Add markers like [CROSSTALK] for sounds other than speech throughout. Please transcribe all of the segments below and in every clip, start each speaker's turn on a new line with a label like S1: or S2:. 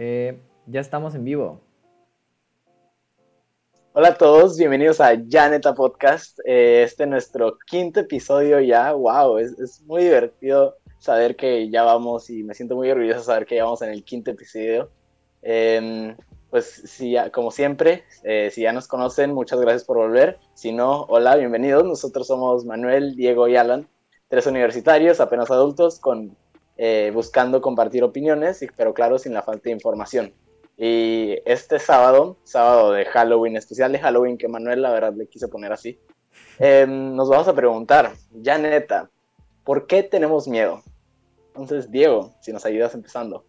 S1: Eh, ya estamos en vivo.
S2: Hola a todos, bienvenidos a Janeta Podcast. Eh, este es nuestro quinto episodio ya. ¡Wow! Es, muy divertido saber que ya vamos y me siento muy orgulloso de saber que ya vamos en el quinto episodio. Em, pues si como siempre, eh, si ya nos conocen, muchas gracias por volver. Si no, hola, bienvenidos. Nosotros somos Manuel, Diego y Alan, tres universitarios, apenas adultos, con eh, buscando compartir opiniones, pero claro, sin la falta de información. Y este sábado, sábado de Halloween, especial de Halloween, que Manuel la verdad le quiso poner así, em, nos vamos a preguntar, ya neta, ¿por qué tenemos miedo? Entonces, Diego, si nos ayudas empezando.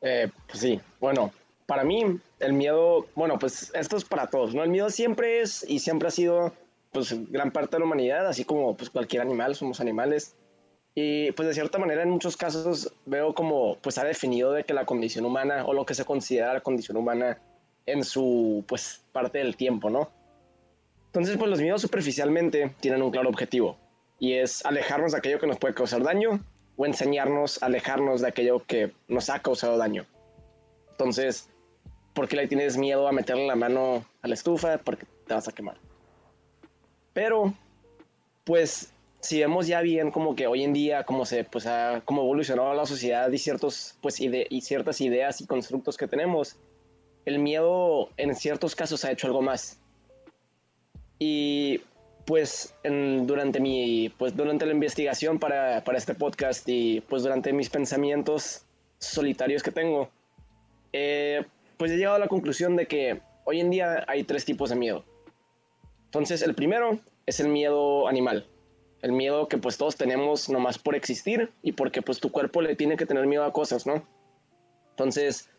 S3: Eh, pues sí, bueno, para mí el miedo, bueno, pues esto es para todos, ¿no? El miedo siempre es y siempre ha sido, pues, gran parte de la humanidad, así como pues cualquier animal, somos animales. Y pues de cierta manera en muchos casos veo como pues ha definido de que la condición humana o lo que se considera la condición humana en su pues parte del tiempo, ¿no? Entonces pues los miedos superficialmente tienen un claro objetivo y es alejarnos de aquello que nos puede causar daño o enseñarnos a alejarnos de aquello que nos ha causado daño. Entonces, ¿por qué le tienes miedo a meterle la mano a la estufa? Porque te vas a quemar. Pero, pues si vemos ya bien como que hoy en día cómo se pues ha como evolucionado la sociedad y ciertos pues y ciertas ideas y constructos que tenemos el miedo en ciertos casos ha hecho algo más. Y pues durante mi pues durante la investigación para, para, este podcast y pues durante mis pensamientos solitarios que tengo eh, pues he llegado a la conclusión de que hoy en día hay tres tipos de miedo. Entonces el primero es el miedo animal el miedo que pues todos tenemos nomás por existir y porque pues tu cuerpo le tiene que tener miedo a cosas, ¿no? Entonces,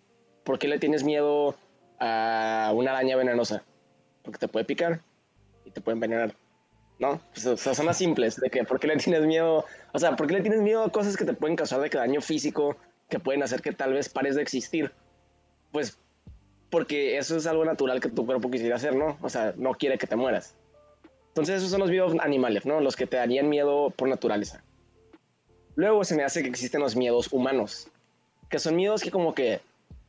S3: ¿por qué le tienes miedo a una araña venenosa? Porque te puede picar y te puede envenenar, ¿no? Pues, o sea, son las simples, de que ¿por qué le tienes miedo? O sea, ¿por qué le tienes miedo a cosas que te pueden causar de que daño físico, que pueden hacer que tal vez pares de existir? Pues porque eso es algo natural que tu cuerpo quisiera hacer, ¿no? O sea, no quiere que te mueras. Entonces esos son los miedos animales, ¿no? Los que te darían miedo por naturaleza. Luego se me hace que existen los miedos humanos, que son miedos que como que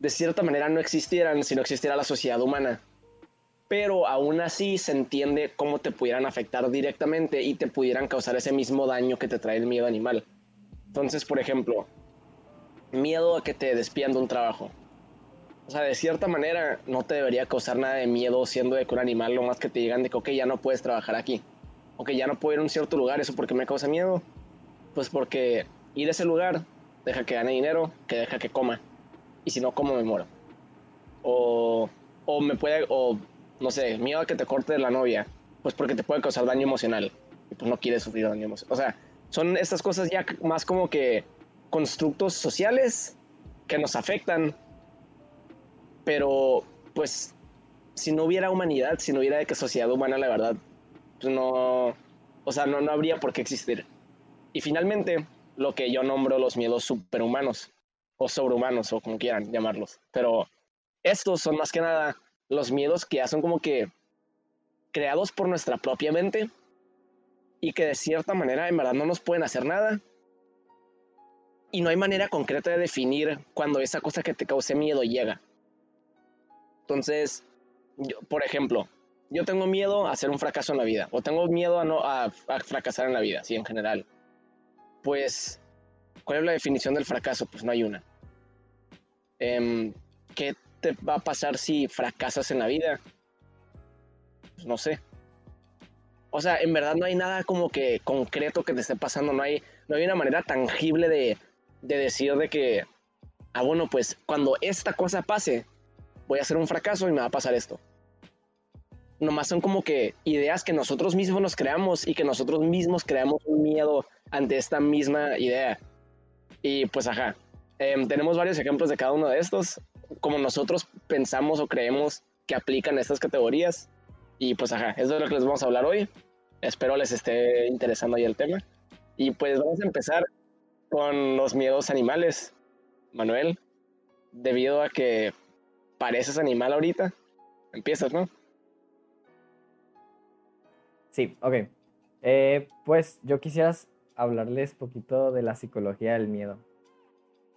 S3: de cierta manera no existieran si no existiera la sociedad humana. Pero aún así se entiende cómo te pudieran afectar directamente y te pudieran causar ese mismo daño que te trae el miedo animal. Entonces, por ejemplo, miedo a que te despidan de un trabajo. O sea, de cierta manera no te debería causar nada de miedo siendo de que un animal, lo más que te digan de que, ok, ya no puedes trabajar aquí. O que ya no puedo ir a un cierto lugar, ¿eso porque me causa miedo? Pues porque ir a ese lugar deja que gane dinero, que deja que coma. Y si no como, me muero. O, o me puede, o no sé, miedo a que te corte la novia, pues porque te puede causar daño emocional. Y pues no quieres sufrir daño emocional. O sea, son estas cosas ya más como que constructos sociales que nos afectan pero, pues, si no hubiera humanidad, si no hubiera de que sociedad humana, la verdad, pues no, o sea, no, no habría por qué existir. Y finalmente, lo que yo nombro los miedos superhumanos, o sobrehumanos, o como quieran llamarlos. Pero estos son más que nada los miedos que ya son como que creados por nuestra propia mente y que de cierta manera en verdad no nos pueden hacer nada. Y no hay manera concreta de definir cuando esa cosa que te cause miedo llega. Entonces, por ejemplo, yo tengo miedo a hacer un fracaso en la vida, o tengo miedo a, no, a, fracasar en la vida, sí, en general. Pues, ¿cuál es la definición del fracaso? Pues no hay una. Em, ¿Qué te va a pasar si fracasas en la vida? Pues no sé. O sea, en verdad no hay nada como que concreto que te esté pasando, no hay, no hay una manera tangible de, de decir de que, ah, bueno, pues cuando esta cosa pase, voy a hacer un fracaso y me va a pasar esto. Nomás son como que ideas que nosotros mismos nos creamos y que nosotros mismos creamos un miedo ante esta misma idea. Y pues ajá, em, tenemos varios ejemplos de cada uno de estos, como nosotros pensamos o creemos que aplican estas categorías. Y pues ajá, eso es lo que les vamos a hablar hoy. Espero les esté interesando ahí el tema. Y pues vamos a empezar con los miedos animales. Manuel, debido a que pareces animal ahorita. Empiezas, ¿no?
S1: Sí, ok. Eh, pues yo quisiera hablarles poquito de la psicología del miedo.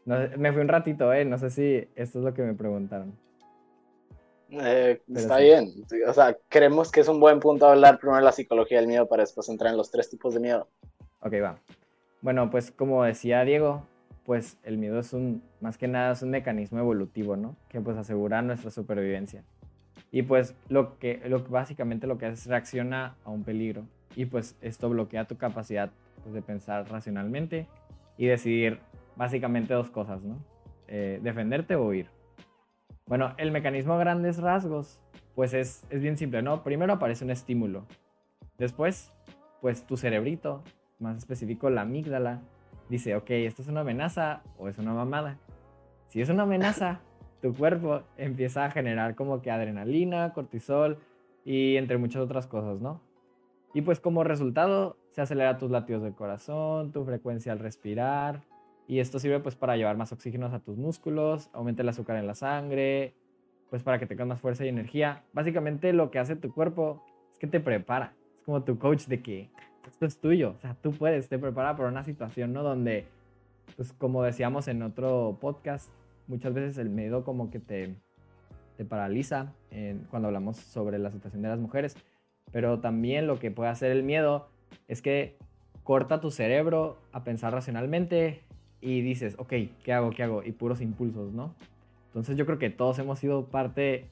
S1: me fui un ratito, ¿eh? No sé si esto es lo que me preguntaron.
S2: Eh, está bien. O sea, creemos que es un buen punto hablar primero de la psicología del miedo para después entrar en los tres tipos de miedo.
S1: Ok, va. Bueno, pues como decía Diego, pues el miedo es un, más que nada, es un mecanismo evolutivo, ¿no? Que pues asegura nuestra supervivencia. Y pues lo que, básicamente lo que hace es reacciona a un peligro. Y pues esto bloquea tu capacidad pues, de pensar racionalmente y decidir básicamente dos cosas, ¿no? Eh, defenderte o huir. Bueno, el mecanismo a grandes rasgos, pues es, es bien simple, ¿no? Primero aparece un estímulo. Después, pues tu cerebrito, más específico la amígdala, dice, ok, ¿esto es una amenaza o es una mamada? Si es una amenaza, [LAUGHS] tu cuerpo empieza a generar como que adrenalina, cortisol y entre muchas otras cosas, ¿no? Y pues como resultado se acelera tus latidos del corazón, tu frecuencia al respirar, y esto sirve pues para llevar más oxígeno a tus músculos, aumenta el azúcar en la sangre, pues para que tengas más fuerza y energía. Básicamente lo que hace tu cuerpo es que te prepara. Es como tu coach de que esto es tuyo. O sea, tú puedes, te prepara para una situación, ¿no? Donde, pues como decíamos en otro podcast, muchas veces el miedo como que te, te paraliza cuando hablamos sobre la situación de las mujeres. Pero también lo que puede hacer el miedo es que corta tu cerebro a pensar racionalmente, y dices, ok, ¿qué hago? ¿Qué hago? Y puros impulsos, ¿no? Entonces yo creo que todos hemos sido parte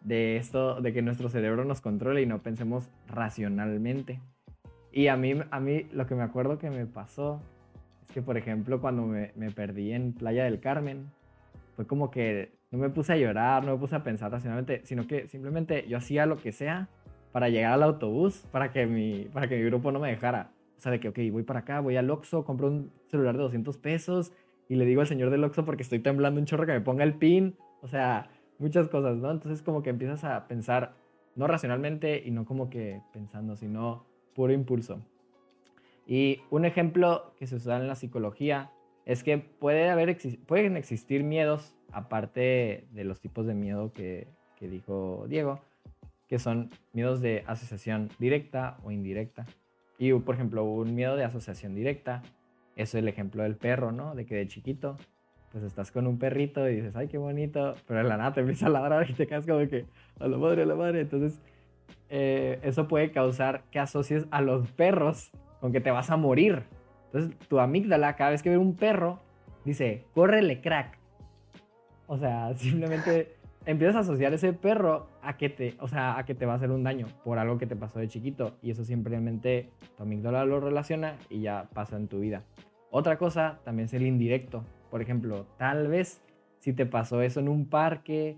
S1: de esto, de que nuestro cerebro nos controle y no pensemos racionalmente. Y a mí, a mí lo que me acuerdo que me pasó es que, por ejemplo, cuando me, perdí en Playa del Carmen, fue como que no me puse a llorar, no me puse a pensar racionalmente, sino que simplemente yo hacía lo que sea para llegar al autobús, para que mi, para que mi grupo no me dejara. O sea, de que, ok, voy para acá, voy al Oxxo, compro un celular de 200 pesos y le digo al señor del Oxxo porque estoy temblando un chorro que me ponga el pin. O sea, muchas cosas, ¿no? Entonces como que empiezas a pensar, no racionalmente y no como que pensando, sino puro impulso. Y un ejemplo que se usa en la psicología es que puede haber, pueden existir miedos, aparte de los tipos de miedo que, que dijo Diego, que son miedos de asociación directa o indirecta. Y, por ejemplo, un miedo de asociación directa, es el ejemplo del perro, ¿no? De que de chiquito, pues estás con un perrito y dices, ay, qué bonito, pero en la nada te empieza a ladrar y te quedas como que, a la madre, a la madre. Entonces, eh, eso puede causar que asocies a los perros con que te vas a morir. Entonces, tu amígdala, cada vez que ve un perro, dice, córrele, crack. O sea, [LAUGHS] simplemente empiezas a asociar ese perro a que te, o sea, a que te va a hacer un daño por algo que te pasó de chiquito y eso simplemente tu amígdala lo relaciona y ya pasa en tu vida. Otra cosa también es el indirecto. Por ejemplo, tal vez si te pasó eso en un parque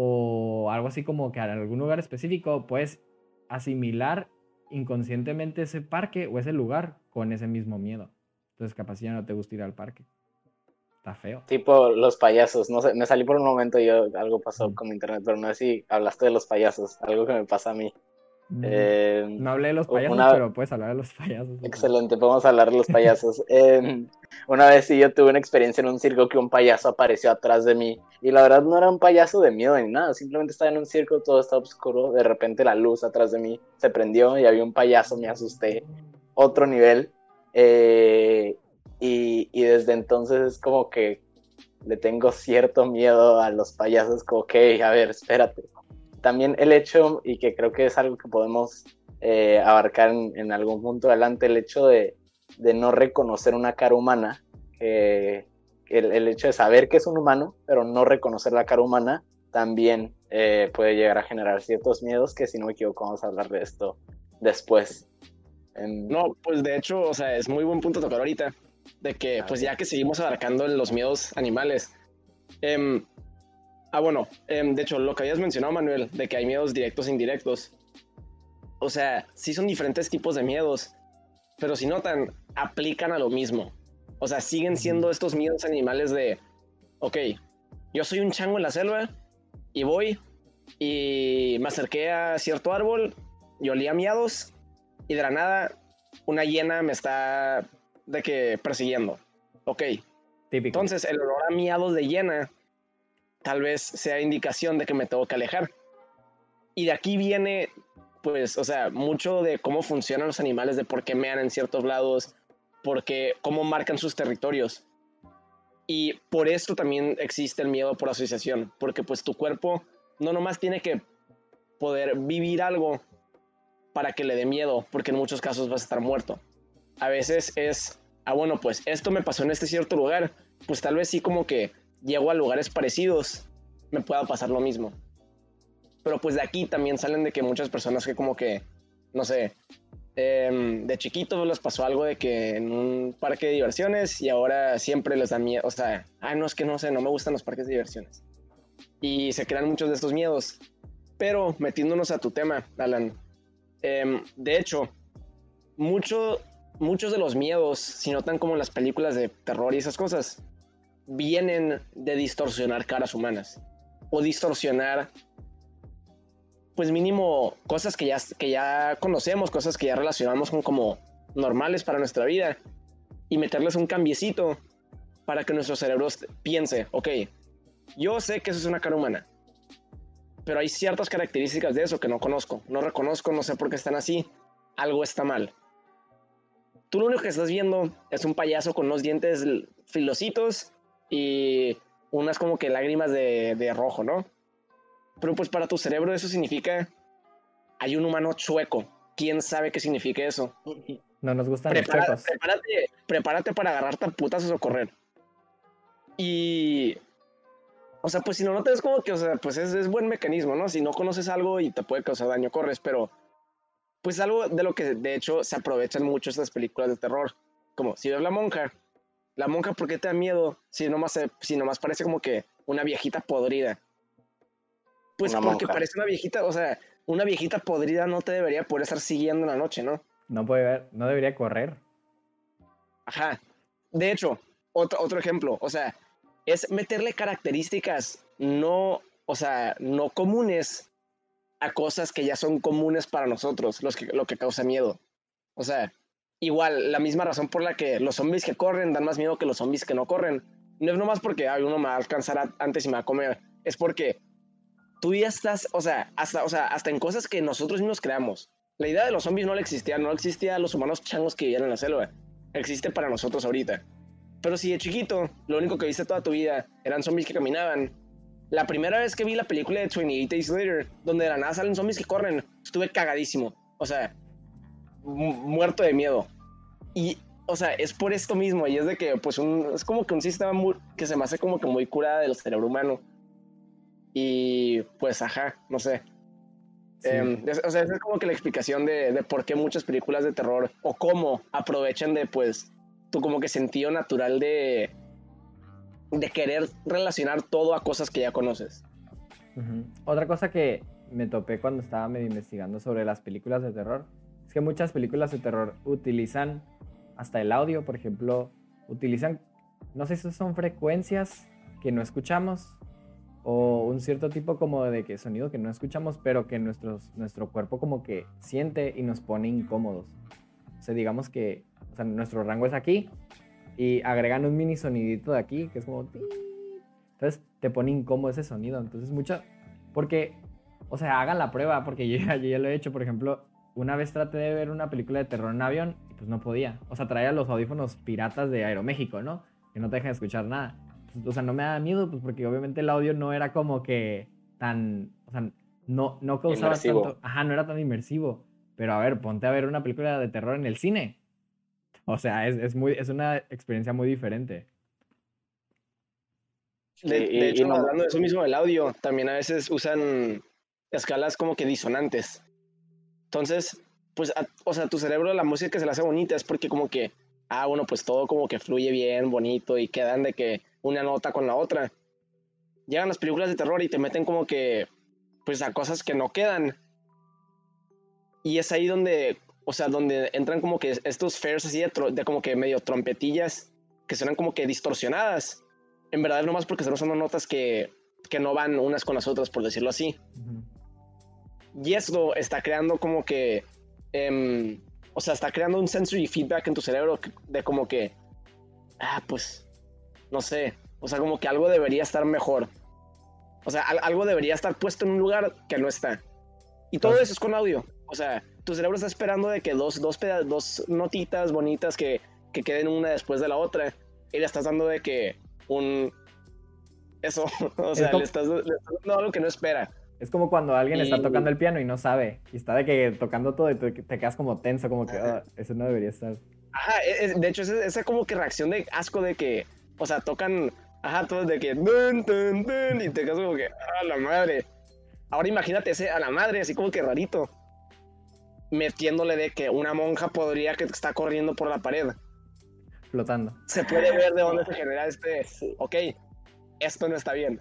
S1: o algo así como que en algún lugar específico, puedes asimilar inconscientemente ese parque o ese lugar con ese mismo miedo. Entonces capaz ya no te gusta ir al parque feo.
S2: Tipo los payasos, no sé, me salí por un momento y yo, algo pasó con internet, pero no sé si hablaste de los payasos, algo que me pasa a mí.
S1: Eh, no hablé de los payasos, pero puedes hablar de los payasos.
S2: Excelente, podemos hablar de los payasos. [LAUGHS] Em, una vez sí yo tuve una experiencia en un circo que un payaso apareció atrás de mí y la verdad no era un payaso de miedo ni nada, simplemente estaba en un circo, todo estaba oscuro, de repente la luz atrás de mí se prendió y había un payaso, me asusté, otro nivel. Eh, y, desde entonces es como que le tengo cierto miedo a los payasos, como que, a ver, espérate. También el hecho, y que creo que es algo que podemos eh, abarcar en, algún punto adelante, el hecho de, no reconocer una cara humana, el, hecho de saber que es un humano, pero no reconocer la cara humana, también eh, puede llegar a generar ciertos miedos que si no me equivoco vamos a hablar de esto después.
S3: No, pues de hecho, o sea, es muy buen punto tocar ahorita, de que pues ya que seguimos abarcando los miedos animales. Ah, bueno, em, de hecho, lo que habías mencionado, Manuel, de que hay miedos directos e indirectos. O sea, sí son diferentes tipos de miedos, pero si notan, aplican a lo mismo. O sea, siguen siendo estos miedos animales de, ok, yo soy un chango en la selva y voy y me acerqué a cierto árbol y olía miados y de la nada una hiena me está de que persiguiendo. Ok.
S1: Típico.
S3: Entonces, el olor a miados de hiena tal vez sea indicación de que me tengo que alejar. Y de aquí viene, pues, o sea, mucho de cómo funcionan los animales, de por qué mean en ciertos lados, porque cómo marcan sus territorios. Y por esto también existe el miedo por asociación, porque pues tu cuerpo no nomás tiene que poder vivir algo para que le dé miedo, porque en muchos casos vas a estar muerto. A veces es, ah, bueno, pues esto me pasó en este cierto lugar, pues tal vez sí como que llego a lugares parecidos, me pueda pasar lo mismo. Pero pues de aquí también salen de que muchas personas que como que, no sé, em, de chiquitos les pasó algo de que en un parque de diversiones y ahora siempre les da miedo, o sea, ah, no es que no sé, no me gustan los parques de diversiones. Y se crean muchos de estos miedos. Pero metiéndonos a tu tema, Alan, em, de hecho, mucho, muchos de los miedos, si notan como en las películas de terror y esas cosas, vienen de distorsionar caras humanas o distorsionar pues mínimo cosas que ya, que ya conocemos, cosas que ya relacionamos con como normales para nuestra vida y meterles un cambiecito para que nuestro cerebro piense, ok, yo sé que eso es una cara humana, pero hay ciertas características de eso que no conozco, no reconozco, no sé por qué están así, algo está mal. Tú lo único que estás viendo es un payaso con unos dientes filositos y unas como que lágrimas de, de rojo, ¿no? Pero pues para tu cerebro eso significa hay un humano chueco. ¿Quién sabe qué significa eso?
S1: No nos gustan los chuecos.
S3: Prepárate, prepárate para agarrarte a putas o correr. Y o sea, pues si no notas como que, o sea, pues es, es, buen mecanismo, ¿no? Si no conoces algo y te puede causar daño, corres, pero pues algo de lo que de hecho se aprovechan mucho estas películas de terror. Como si ves la monja, la monja, ¿por qué te da miedo? Si nomás, si nomás parece como que una viejita podrida. Pues porque parece una viejita, o sea, una viejita podrida no te debería poder estar siguiendo en la noche, ¿no?
S1: No puede ver, no debería correr.
S3: Ajá. De hecho, otro, otro ejemplo, o sea, es meterle características no, o sea, no comunes a cosas que ya son comunes para nosotros, los que, lo que causa miedo. O sea, igual, la misma razón por la que los zombies que corren dan más miedo que los zombies que no corren. No es nomás porque hay uno me va a alcanzar antes y me va a comer. Es porque tú ya estás, o sea, hasta, o sea, hasta en cosas que nosotros mismos creamos. La idea de los zombies no le existía, no existía a los humanos changos que vivían en la selva. Existe para nosotros ahorita. Pero si de chiquito, lo único que viste toda tu vida eran zombies que caminaban. La primera vez que vi la película de 28 Days Later, donde de la nada salen zombies que corren, estuve cagadísimo. O sea, muerto de miedo. Y, o sea, es por esto mismo. Y es de que, pues, un, es como que un sistema que se me hace como que muy curada del cerebro humano. Y, pues, ajá, no sé. Em, o sea, esa es como que la explicación de, de por qué muchas películas de terror o cómo aprovechan de, pues, tu como que sentido natural de, de querer relacionar todo a cosas que ya conoces.
S1: Otra cosa que me topé cuando estaba medio investigando sobre las películas de terror es que muchas películas de terror utilizan hasta el audio, por ejemplo, utilizan, no sé si son frecuencias que no escuchamos o un cierto tipo como de que sonido que no escuchamos, pero que nuestros, nuestro cuerpo como que siente y nos pone incómodos. O sea, digamos que sea, nuestro rango es aquí y agregan un mini sonidito de aquí que es como... Entonces te pone incómodo ese sonido. Entonces mucho... Porque, o sea, hagan la prueba porque [LAUGHS] yo, ya lo he hecho. Por ejemplo, una vez traté de ver una película de terror en avión y pues no podía. O sea, traía los audífonos piratas de Aeroméxico, ¿no? Que no te dejan escuchar nada. Pues, o sea, no me da miedo, pues porque obviamente el audio no era como que tan... O sea, no, no causaba tanto... Ajá, no era tan inmersivo. Pero a ver, ponte a ver una película de terror en el cine. O sea, es, muy, es una experiencia muy diferente.
S3: De, hecho, hablando de eso mismo del audio, también a veces usan escalas como que disonantes. Entonces, pues, o sea, tu cerebro, la música que se le hace bonita es porque como que, ah, bueno, pues todo como que fluye bien, bonito y quedan de que una nota con la otra. Llegan las películas de terror y te meten como que, pues, a cosas que no quedan. Y es ahí donde o sea, donde entran como que estos fares así de, como que medio trompetillas que suenan como que distorsionadas. En verdad, nomás porque son notas que, que no van unas con las otras, por decirlo así. Y esto está creando como que, em, o sea, está creando un sensory feedback en tu cerebro de como que, ah, pues, no sé, o sea, como que algo debería estar mejor. O sea, algo debería estar puesto en un lugar que no está. Y todo eso es con audio. O sea, tu cerebro está esperando de que dos, dos, dos notitas bonitas que, que queden una después de la otra. Y le estás dando de que, un... Eso, [LAUGHS] o sea, le estás, le estás dando algo que no espera.
S1: Es como cuando alguien está tocando el piano y no sabe. Y está de que tocando todo y te, te quedas como tenso, como que. "Ah, eso no debería estar.
S3: Ajá, e- es- de hecho, esa, esa como que reacción de asco de que, o sea, tocan, ajá, todos de que, dun, dun, dun, y te quedas como que, a la madre. Ahora imagínate ese a la madre, así como que rarito, metiéndole de que una monja podría que está corriendo por la pared.
S1: Flotando.
S3: Se puede ver de dónde se [LAUGHS] genera este, ok, esto no está bien.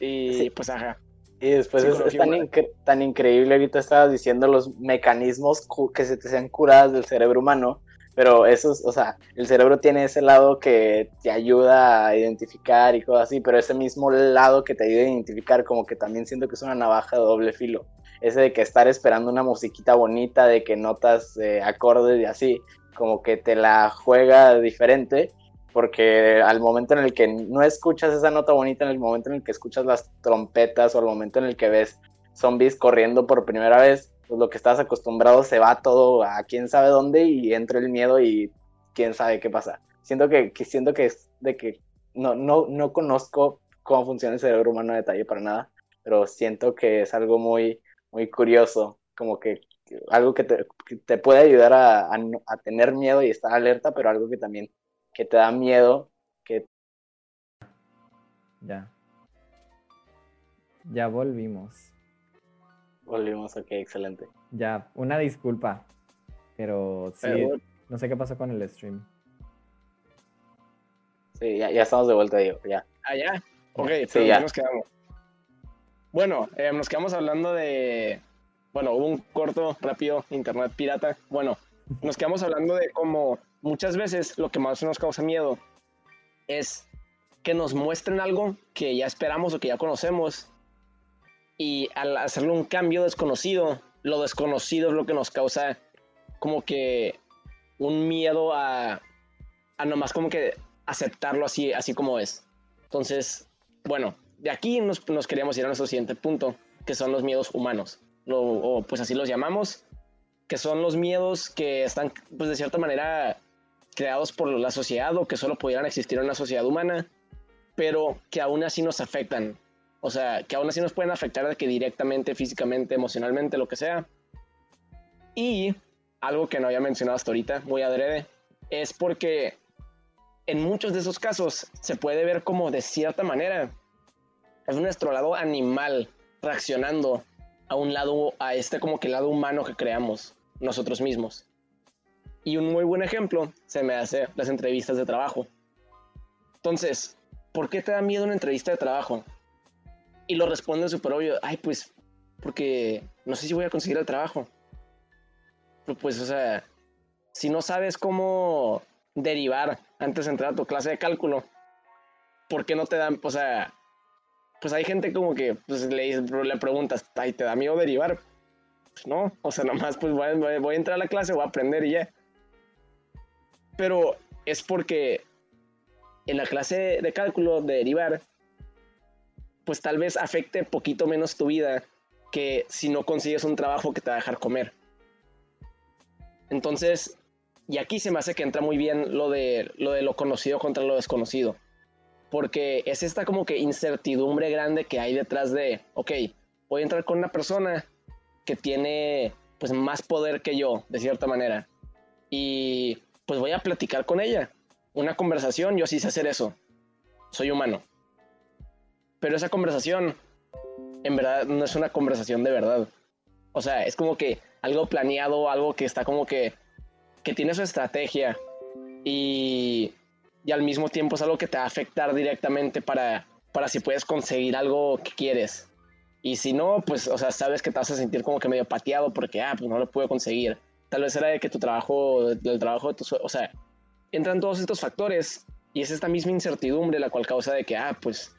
S3: Y
S2: Sí.
S3: pues, ajá.
S2: Y después es, es tan,
S3: humana.
S2: incre- tan increíble, ahorita estabas diciendo los mecanismos que se te sean curadas del cerebro humano, pero esos, o sea, el cerebro tiene ese lado que te ayuda a identificar y cosas así, pero ese mismo lado que te ayuda a identificar como que también siento que es una navaja de doble filo. Ese de que estar esperando una musiquita bonita, de que notas eh, acordes y así, como que te la juega diferente porque al momento en el que no escuchas esa nota bonita, en el momento en el que escuchas las trompetas o al momento en el que ves zombies corriendo por primera vez, pues lo que estás acostumbrado se va todo a quién sabe dónde y entra el miedo y quién sabe qué pasa. Siento que, siento que es de que no, no, no conozco cómo funciona el cerebro humano a detalle para nada, pero siento que es algo muy, muy curioso, como que algo que te, te puede ayudar a, a a tener miedo y estar alerta, pero algo que también que te da miedo, que
S1: Ya. Ya volvimos.
S2: volvimos, ok, excelente.
S1: Ya, una disculpa. Pero sí,
S3: Pero-
S1: no sé qué pasó con el stream.
S2: Sí, ya, ya estamos de vuelta, Diego, ya.
S3: Ah, ya. Ok,
S2: Sí,
S3: pero
S2: ya.
S3: ya nos quedamos. Bueno, eh, nos quedamos hablando de. Bueno, hubo un corto, rápido, internet pirata. Bueno, nos quedamos hablando de cómo muchas veces lo que más nos causa miedo es que nos muestren algo que ya esperamos o que ya conocemos. Y al hacerle un cambio desconocido, lo desconocido es lo que nos causa como que un miedo a, a nomás como que aceptarlo así, así como es. Entonces, bueno, de aquí nos, nos queríamos ir a nuestro siguiente punto, que son los miedos humanos, o pues así los llamamos, que son los miedos que están, pues de cierta manera, creados por la sociedad o que solo pudieran existir en una sociedad humana, pero que aún así nos afectan. O sea, que aún así nos pueden afectar de que directamente, físicamente, emocionalmente, lo que sea. Y algo que no había mencionado hasta ahorita, muy adrede, es porque en muchos de esos casos se puede ver como de cierta manera es nuestro lado animal reaccionando a un lado, a este como que lado humano que creamos nosotros mismos. Y un muy buen ejemplo se me hace las entrevistas de trabajo. Entonces, ¿por qué te da miedo una entrevista de trabajo? Y lo responden súper obvio, ay pues, porque no sé si voy a conseguir el trabajo. Pues, o sea, si no sabes cómo derivar antes de entrar a tu clase de cálculo, ¿por qué no te dan, o sea, pues hay gente como que pues, le, le preguntas, ay, ¿te da miedo derivar? Pues no, o sea, [LAUGHS] nomás pues voy, voy a entrar a la clase, voy a aprender y ya. Pero es porque en la clase de cálculo de derivar, pues tal vez afecte poquito menos tu vida que si no consigues un trabajo que te va a dejar comer. Entonces, y aquí se me hace que entra muy bien lo de lo, de lo conocido contra lo desconocido. Porque es esta como que incertidumbre grande que hay detrás de, ok, voy a entrar con una persona que tiene pues más poder que yo, de cierta manera. Y pues voy a platicar con ella. Una conversación, yo sí sé hacer eso. Soy humano. Pero esa conversación, en verdad, no es una conversación de verdad. O sea, es como que algo planeado, algo que está como que, que tiene su estrategia. Y, y al mismo tiempo es algo que te va a afectar directamente para, para si puedes conseguir algo que quieres. Y si no, pues, o sea, sabes que te vas a sentir como que medio pateado porque, ah, pues no lo pude conseguir. Tal vez era de que tu trabajo, del trabajo de tu o sea, entran todos estos factores y es esta misma incertidumbre la cual causa de que, ah, pues,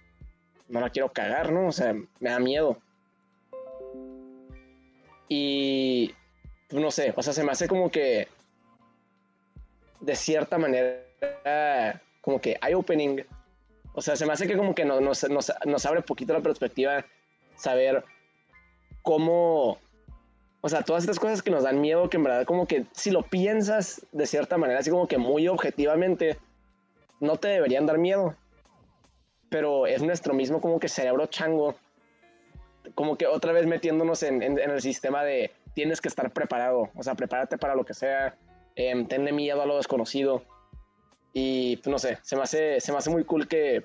S3: no la quiero cagar, ¿no? O sea, me da miedo. Y, pues, no sé, o sea, se me hace como que, de cierta manera, como que eye-opening. O sea, se me hace que como que nos, nos, abre poquito la perspectiva saber cómo, o sea, todas estas cosas que nos dan miedo, que en verdad como que si lo piensas de cierta manera, así como que muy objetivamente, no te deberían dar miedo. pero es nuestro mismo como que cerebro chango, como que otra vez metiéndonos en, en, el sistema de tienes que estar preparado, o sea, prepárate para lo que sea, eh, tenle miedo a lo desconocido. Y pues, no sé, se me hace, se me hace muy cool que,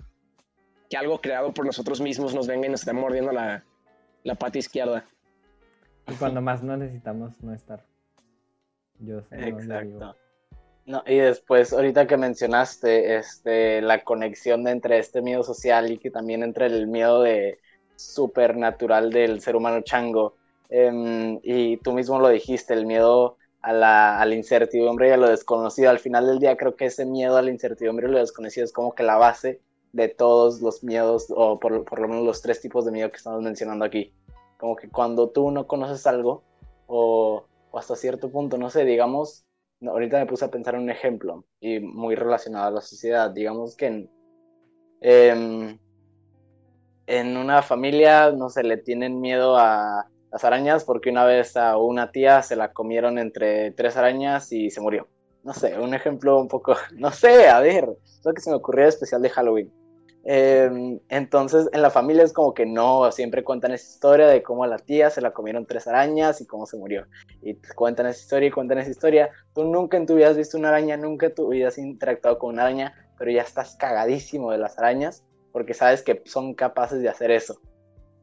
S3: que algo creado por nosotros mismos nos venga y nos esté mordiendo la, la pata izquierda.
S1: Y cuando más no necesitamos no estar.
S2: Yo sé. Exacto. No, y después, ahorita que mencionaste este, la conexión entre este miedo social y que también entre el miedo de supernatural del ser humano chango, em, y tú mismo lo dijiste, el miedo a la, a la, incertidumbre y a lo desconocido. Al final del día creo que ese miedo a la incertidumbre y lo desconocido es como que la base de todos los miedos, o por, por lo menos los tres tipos de miedo que estamos mencionando aquí. Como que cuando tú no conoces algo, o, o hasta cierto punto, no sé, digamos, ahorita me puse a pensar en un ejemplo y muy relacionado a la sociedad. Digamos que en, em, en una familia, no sé, le tienen miedo a las arañas porque una vez a una tía se la comieron entre tres arañas y se murió. No sé, un ejemplo un poco, [LAUGHS] no sé, a ver, lo que se me ocurrió especial de Halloween. Em, entonces, en la familia es como que no, siempre cuentan esa historia de cómo a la tía se la comieron tres arañas y cómo se murió. Y cuentan esa historia y cuentan esa historia. Tú nunca en tu vida has visto una araña, nunca en tu vida has interactuado con una araña, pero ya estás cagadísimo de las arañas porque sabes que son capaces de hacer eso.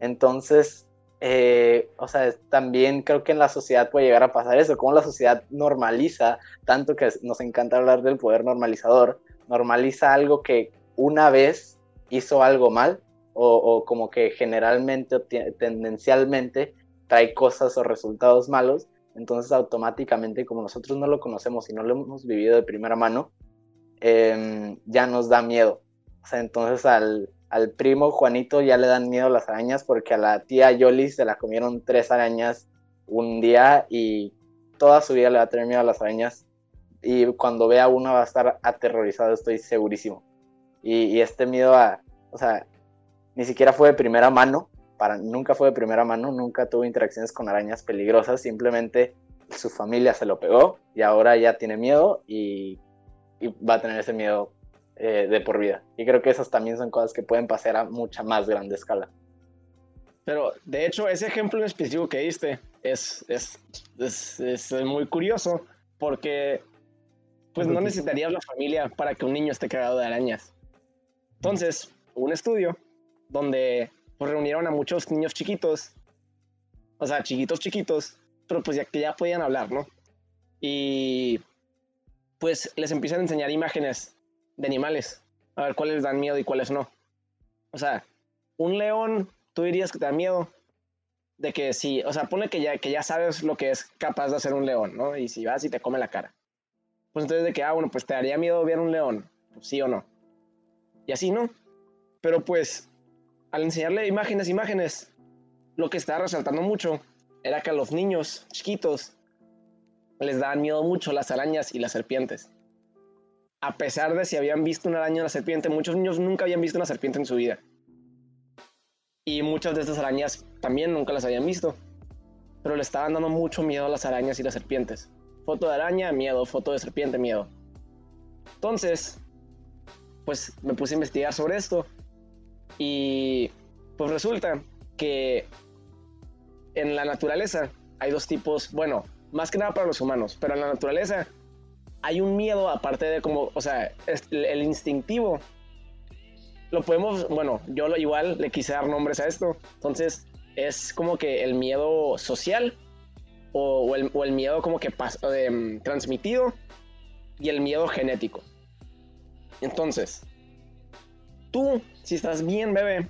S2: Entonces, eh, o sea, también creo que en la sociedad puede llegar a pasar eso, como la sociedad normaliza, tanto que nos encanta hablar del poder normalizador, normaliza algo que una vez hizo algo mal o, como que generalmente o tendencialmente trae cosas o resultados malos, entonces automáticamente como nosotros no lo conocemos y no lo hemos vivido de primera mano, em, ya nos da miedo. O sea, entonces al, al, primo Juanito ya le dan miedo las arañas porque a la tía Yoli se la comieron tres arañas un día y toda su vida le va a tener miedo a las arañas y cuando vea una va a estar aterrorizado, estoy segurísimo. Y, este miedo a, o sea, ni siquiera fue de primera mano, para, nunca fue de primera mano, nunca tuvo interacciones con arañas peligrosas, simplemente su familia se lo pegó y ahora ya tiene miedo y, va a tener ese miedo eh, de por vida. Y creo que esas también son cosas que pueden pasar a mucha más grande escala.
S3: Pero de hecho, ese ejemplo en específico que diste es, es, es, es muy curioso porque pues no necesitarías la familia para que un niño esté cagado de arañas. Entonces, un estudio donde pues, reunieron a muchos niños chiquitos, o sea, chiquitos, chiquitos, pero pues ya que ya podían hablar, ¿no? Y pues les empiezan a enseñar imágenes de animales, a ver cuáles dan miedo y cuáles no. O sea, un león, tú dirías que te da miedo de que sí, o sea, pone que ya, que ya sabes lo que es capaz de hacer un león, ¿no? Y si vas y te come la cara. Pues entonces de que, ah, bueno, pues te daría miedo ver un león, pues sí o no. Y así, ¿no? Pero pues, al enseñarle imágenes, imágenes, lo que estaba resaltando mucho era que a los niños chiquitos les daban miedo mucho las arañas y las serpientes. A pesar de si habían visto una araña o una serpiente, muchos niños nunca habían visto una serpiente en su vida. Y muchas de estas arañas también nunca las habían visto. Pero le estaban dando mucho miedo a las arañas y las serpientes. Foto de araña, miedo. Foto de serpiente, miedo. Entonces, pues me puse a investigar sobre esto y pues resulta que en la naturaleza hay dos tipos, bueno, más que nada para los humanos, pero en la naturaleza hay un miedo aparte de como, o sea, el instintivo. Lo podemos, bueno, yo lo igual le quise dar nombres a esto. Entonces, es como que el miedo social o, el, miedo como que eh, transmitido y el miedo genético. Entonces, tú, si estás bien, bebé,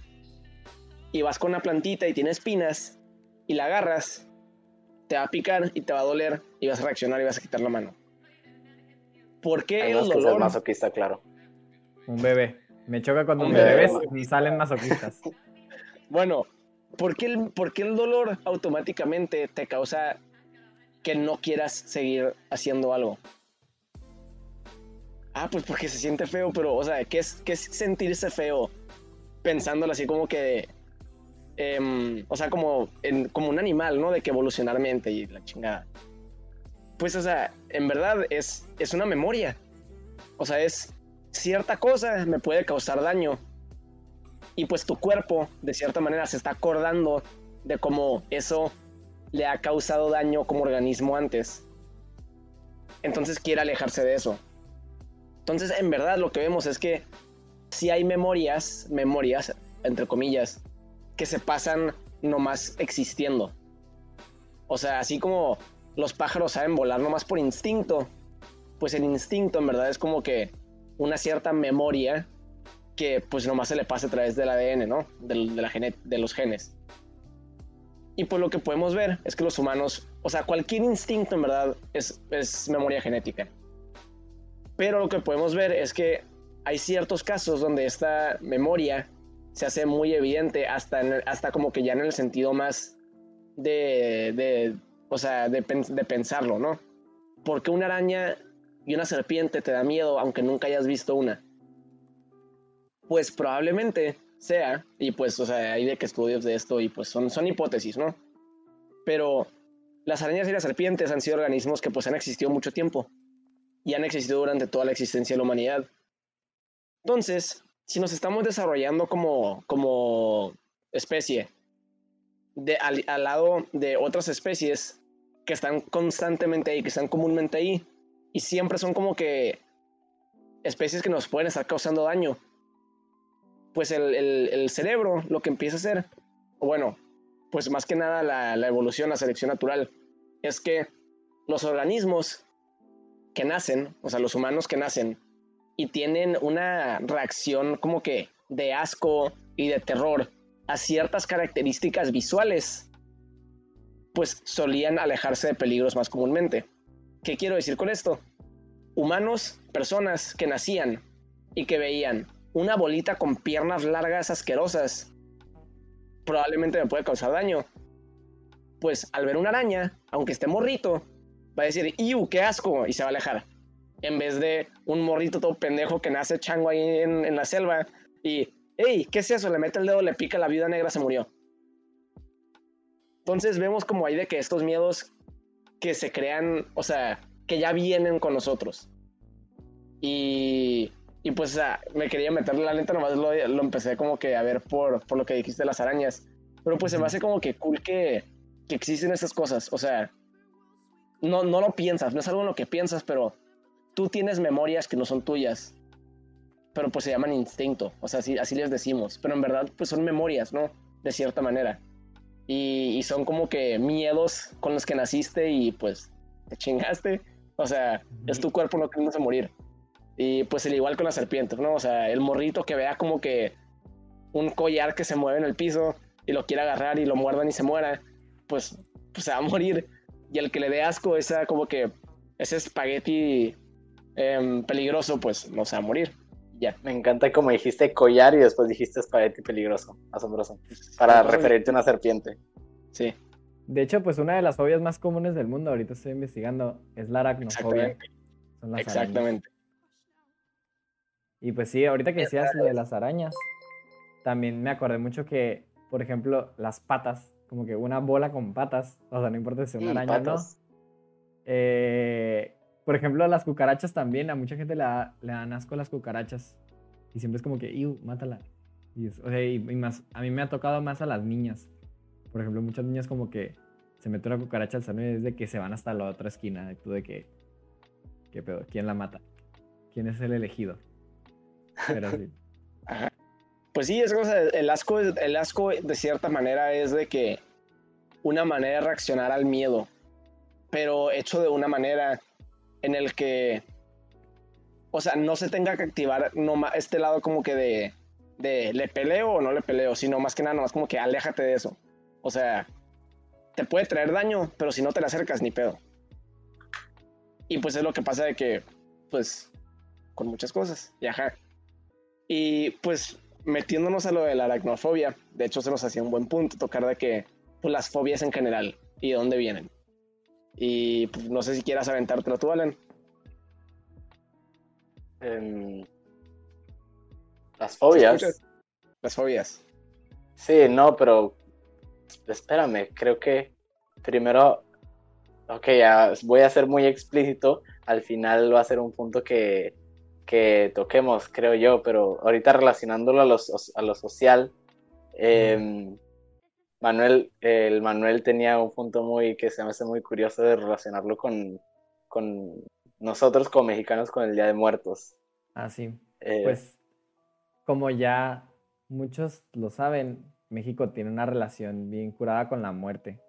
S3: y vas con una plantita y tiene espinas, y la agarras, te va a picar y te va a doler, y vas a reaccionar y vas a quitar la mano. ¿Por qué
S2: el dolor? masoquista, claro.
S1: Un bebé. Me choca cuando un bebé y salen masoquistas. [LAUGHS]
S3: bueno, ¿por qué, el, ¿por qué el dolor automáticamente te causa que no quieras seguir haciendo algo? Ah, pues porque se siente feo, pero, o sea, ¿qué es, qué es sentirse feo? Pensándolo así como que. Em, o sea, como, en, como un animal, ¿no? De que evolucionar mente y la chingada. Pues, o sea, en verdad es, es una memoria. O sea, es cierta cosa me puede causar daño. Y pues tu cuerpo, de cierta manera, se está acordando de cómo eso le ha causado daño como organismo antes. Entonces quiere alejarse de eso. Entonces, en verdad, lo que vemos es que si hay memorias, memorias, entre comillas, que se pasan nomás existiendo. O sea, así como los pájaros saben volar nomás por instinto, pues el instinto en verdad es como que una cierta memoria que pues nomás se le pasa a través del ADN, ¿no? De, la de los genes. Y pues lo que podemos ver es que los humanos, o sea, cualquier instinto en verdad es, es memoria genética. Pero lo que podemos ver es que hay ciertos casos donde esta memoria se hace muy evidente hasta, hasta como que ya en el sentido más de, de o sea, de, de pensarlo, ¿no? Porque una araña y una serpiente te da miedo aunque nunca hayas visto una. Pues probablemente sea, y pues, o sea, hay de que estudios de esto y pues son, son hipótesis, ¿no? Pero las arañas y las serpientes han sido organismos que pues han existido mucho tiempo y han existido durante toda la existencia de la humanidad. Entonces, si nos estamos desarrollando como, como especie de, al, al lado de otras especies que están constantemente ahí, que están comúnmente ahí, y siempre son como que especies que nos pueden estar causando daño, pues el, cerebro lo que empieza a hacer, bueno, pues más que nada la, la evolución, la selección natural, es que los organismos que nacen, o sea, los humanos que nacen, y tienen una reacción como que de asco y de terror a ciertas características visuales, pues solían alejarse de peligros más comúnmente. ¿Qué quiero decir con esto? Humanos, personas que nacían y que veían una bolita con piernas largas asquerosas probablemente me puede causar daño. Pues al ver una araña, aunque esté morrito, va a decir, ¡Iu, qué asco! y se va a alejar. En vez de un morrito todo pendejo que nace chango ahí en, en la selva y, ¡Ey! ¿Qué es eso? Le mete el dedo, le pica, la viuda negra se murió. Entonces vemos como hay de que estos miedos que se crean, o sea, que ya vienen con nosotros. Y y pues, o sea, me quería meterle la lenta, nomás lo, lo, empecé como que a ver por, por lo que dijiste de las arañas. Pero pues se me hace como que cool que, que existen esas cosas. O sea, no, no lo piensas, no es algo en lo que piensas, pero tú tienes memorias que no son tuyas. Pero pues se llaman instinto. O sea, así, así les decimos. Pero en verdad, pues son memorias, ¿no? De cierta manera. Y, y son como que miedos con los que naciste y pues te chingaste. O sea, es tu cuerpo no queriéndose morir. Y pues el igual con las serpientes, ¿no? O sea, el morrito que vea como que un collar que se mueve en el piso y lo quiere agarrar y lo muerdan y se muera, pues, pues se va a morir. Y el que le dé asco esa como que ese espagueti em, peligroso, pues no se va a morir. Ya.
S2: Me encanta como dijiste collar y después dijiste espagueti peligroso, asombroso, para referirte a una serpiente.
S3: Sí.
S1: De hecho, pues una de las fobias más comunes del mundo, ahorita estoy investigando, es la aracnofobia.
S3: Exactamente. Exactamente.
S1: Y pues sí, ahorita que decías lo de las arañas, también me acordé mucho que, por ejemplo, las patas, como que una bola con patas, o sea, no importa si es una araña o no. Eh, por ejemplo, las cucarachas también, a mucha gente le, le dan asco las cucarachas. Y siempre es como que, ¡iu, mátala! Y, o sea, y, más, a mí me ha tocado más a las niñas. Por ejemplo, muchas niñas como que se meten una cucaracha al salón y es de que se van hasta la otra esquina. Y tú de que, ¿qué pedo? ¿Quién la mata? ¿Quién es el elegido? [LAUGHS]
S3: Pues sí, es el asco, el asco de cierta manera es de que una manera de reaccionar al miedo, pero hecho de una manera en el que, o sea, no se tenga que activar no, este lado como que de, de le peleo o no le peleo, sino más que nada, más como que aléjate de eso. O sea, te puede traer daño, pero si no te le acercas, ni pedo. Y pues es lo que pasa de que, pues, con muchas cosas. Y ajá. Y pues metiéndonos a lo de la aracnofobia, de hecho se nos hacía un buen punto tocar de que pues, las fobias en general y de dónde vienen. Y pues, no sé si quieras aventártelo tú, Alan.
S2: Las fobias.
S3: Las fobias.
S2: Sí, no, pero espérame, creo que primero, ok, ya voy a ser muy explícito, al final va a ser un punto que que toquemos, creo yo, pero ahorita relacionándolo a lo, a lo social, em, Manuel, el Manuel tenía un punto muy que se me hace muy curioso de relacionarlo con, con nosotros como mexicanos con el Día de Muertos.
S1: Ah, sí. Eh, pues como ya muchos lo saben, México tiene una relación bien curada con la muerte.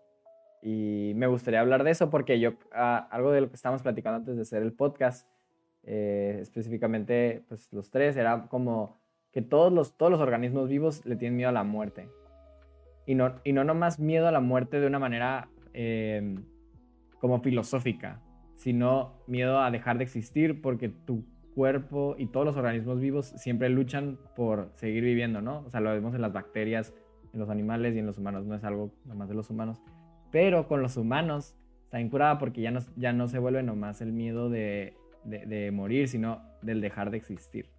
S1: Y me gustaría hablar de eso porque yo, ah, algo de lo que estábamos platicando antes de hacer el podcast, eh, específicamente pues los tres, era como que todos los, todos los organismos vivos le tienen miedo a la muerte. Y no, y no nomás miedo a la muerte de una manera em, como filosófica, sino miedo a dejar de existir porque tu cuerpo y todos los organismos vivos siempre luchan por seguir viviendo, ¿no? O sea, lo vemos en las bacterias, en los animales y en los humanos, no es algo nomás de los humanos. Pero con los humanos está incurada porque ya no, ya no se vuelve nomás el miedo de, de, morir, sino del dejar de existir.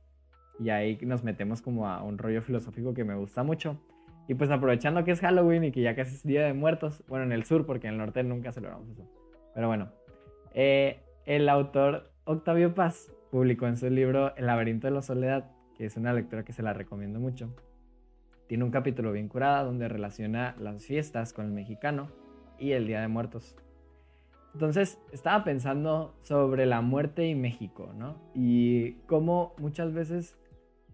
S1: Y ahí nos metemos como a un rollo filosófico que me gusta mucho. Y pues aprovechando que es Halloween y que ya casi es Día de Muertos, bueno, en el sur, porque en el norte nunca celebramos eso. Pero bueno, eh, el autor Octavio Paz publicó en su libro El laberinto de la soledad, que es una lectura que se la recomiendo mucho. Tiene un capítulo bien curado donde relaciona las fiestas con el mexicano y el Día de Muertos. Entonces estaba pensando sobre la muerte y México, ¿no? Y cómo muchas veces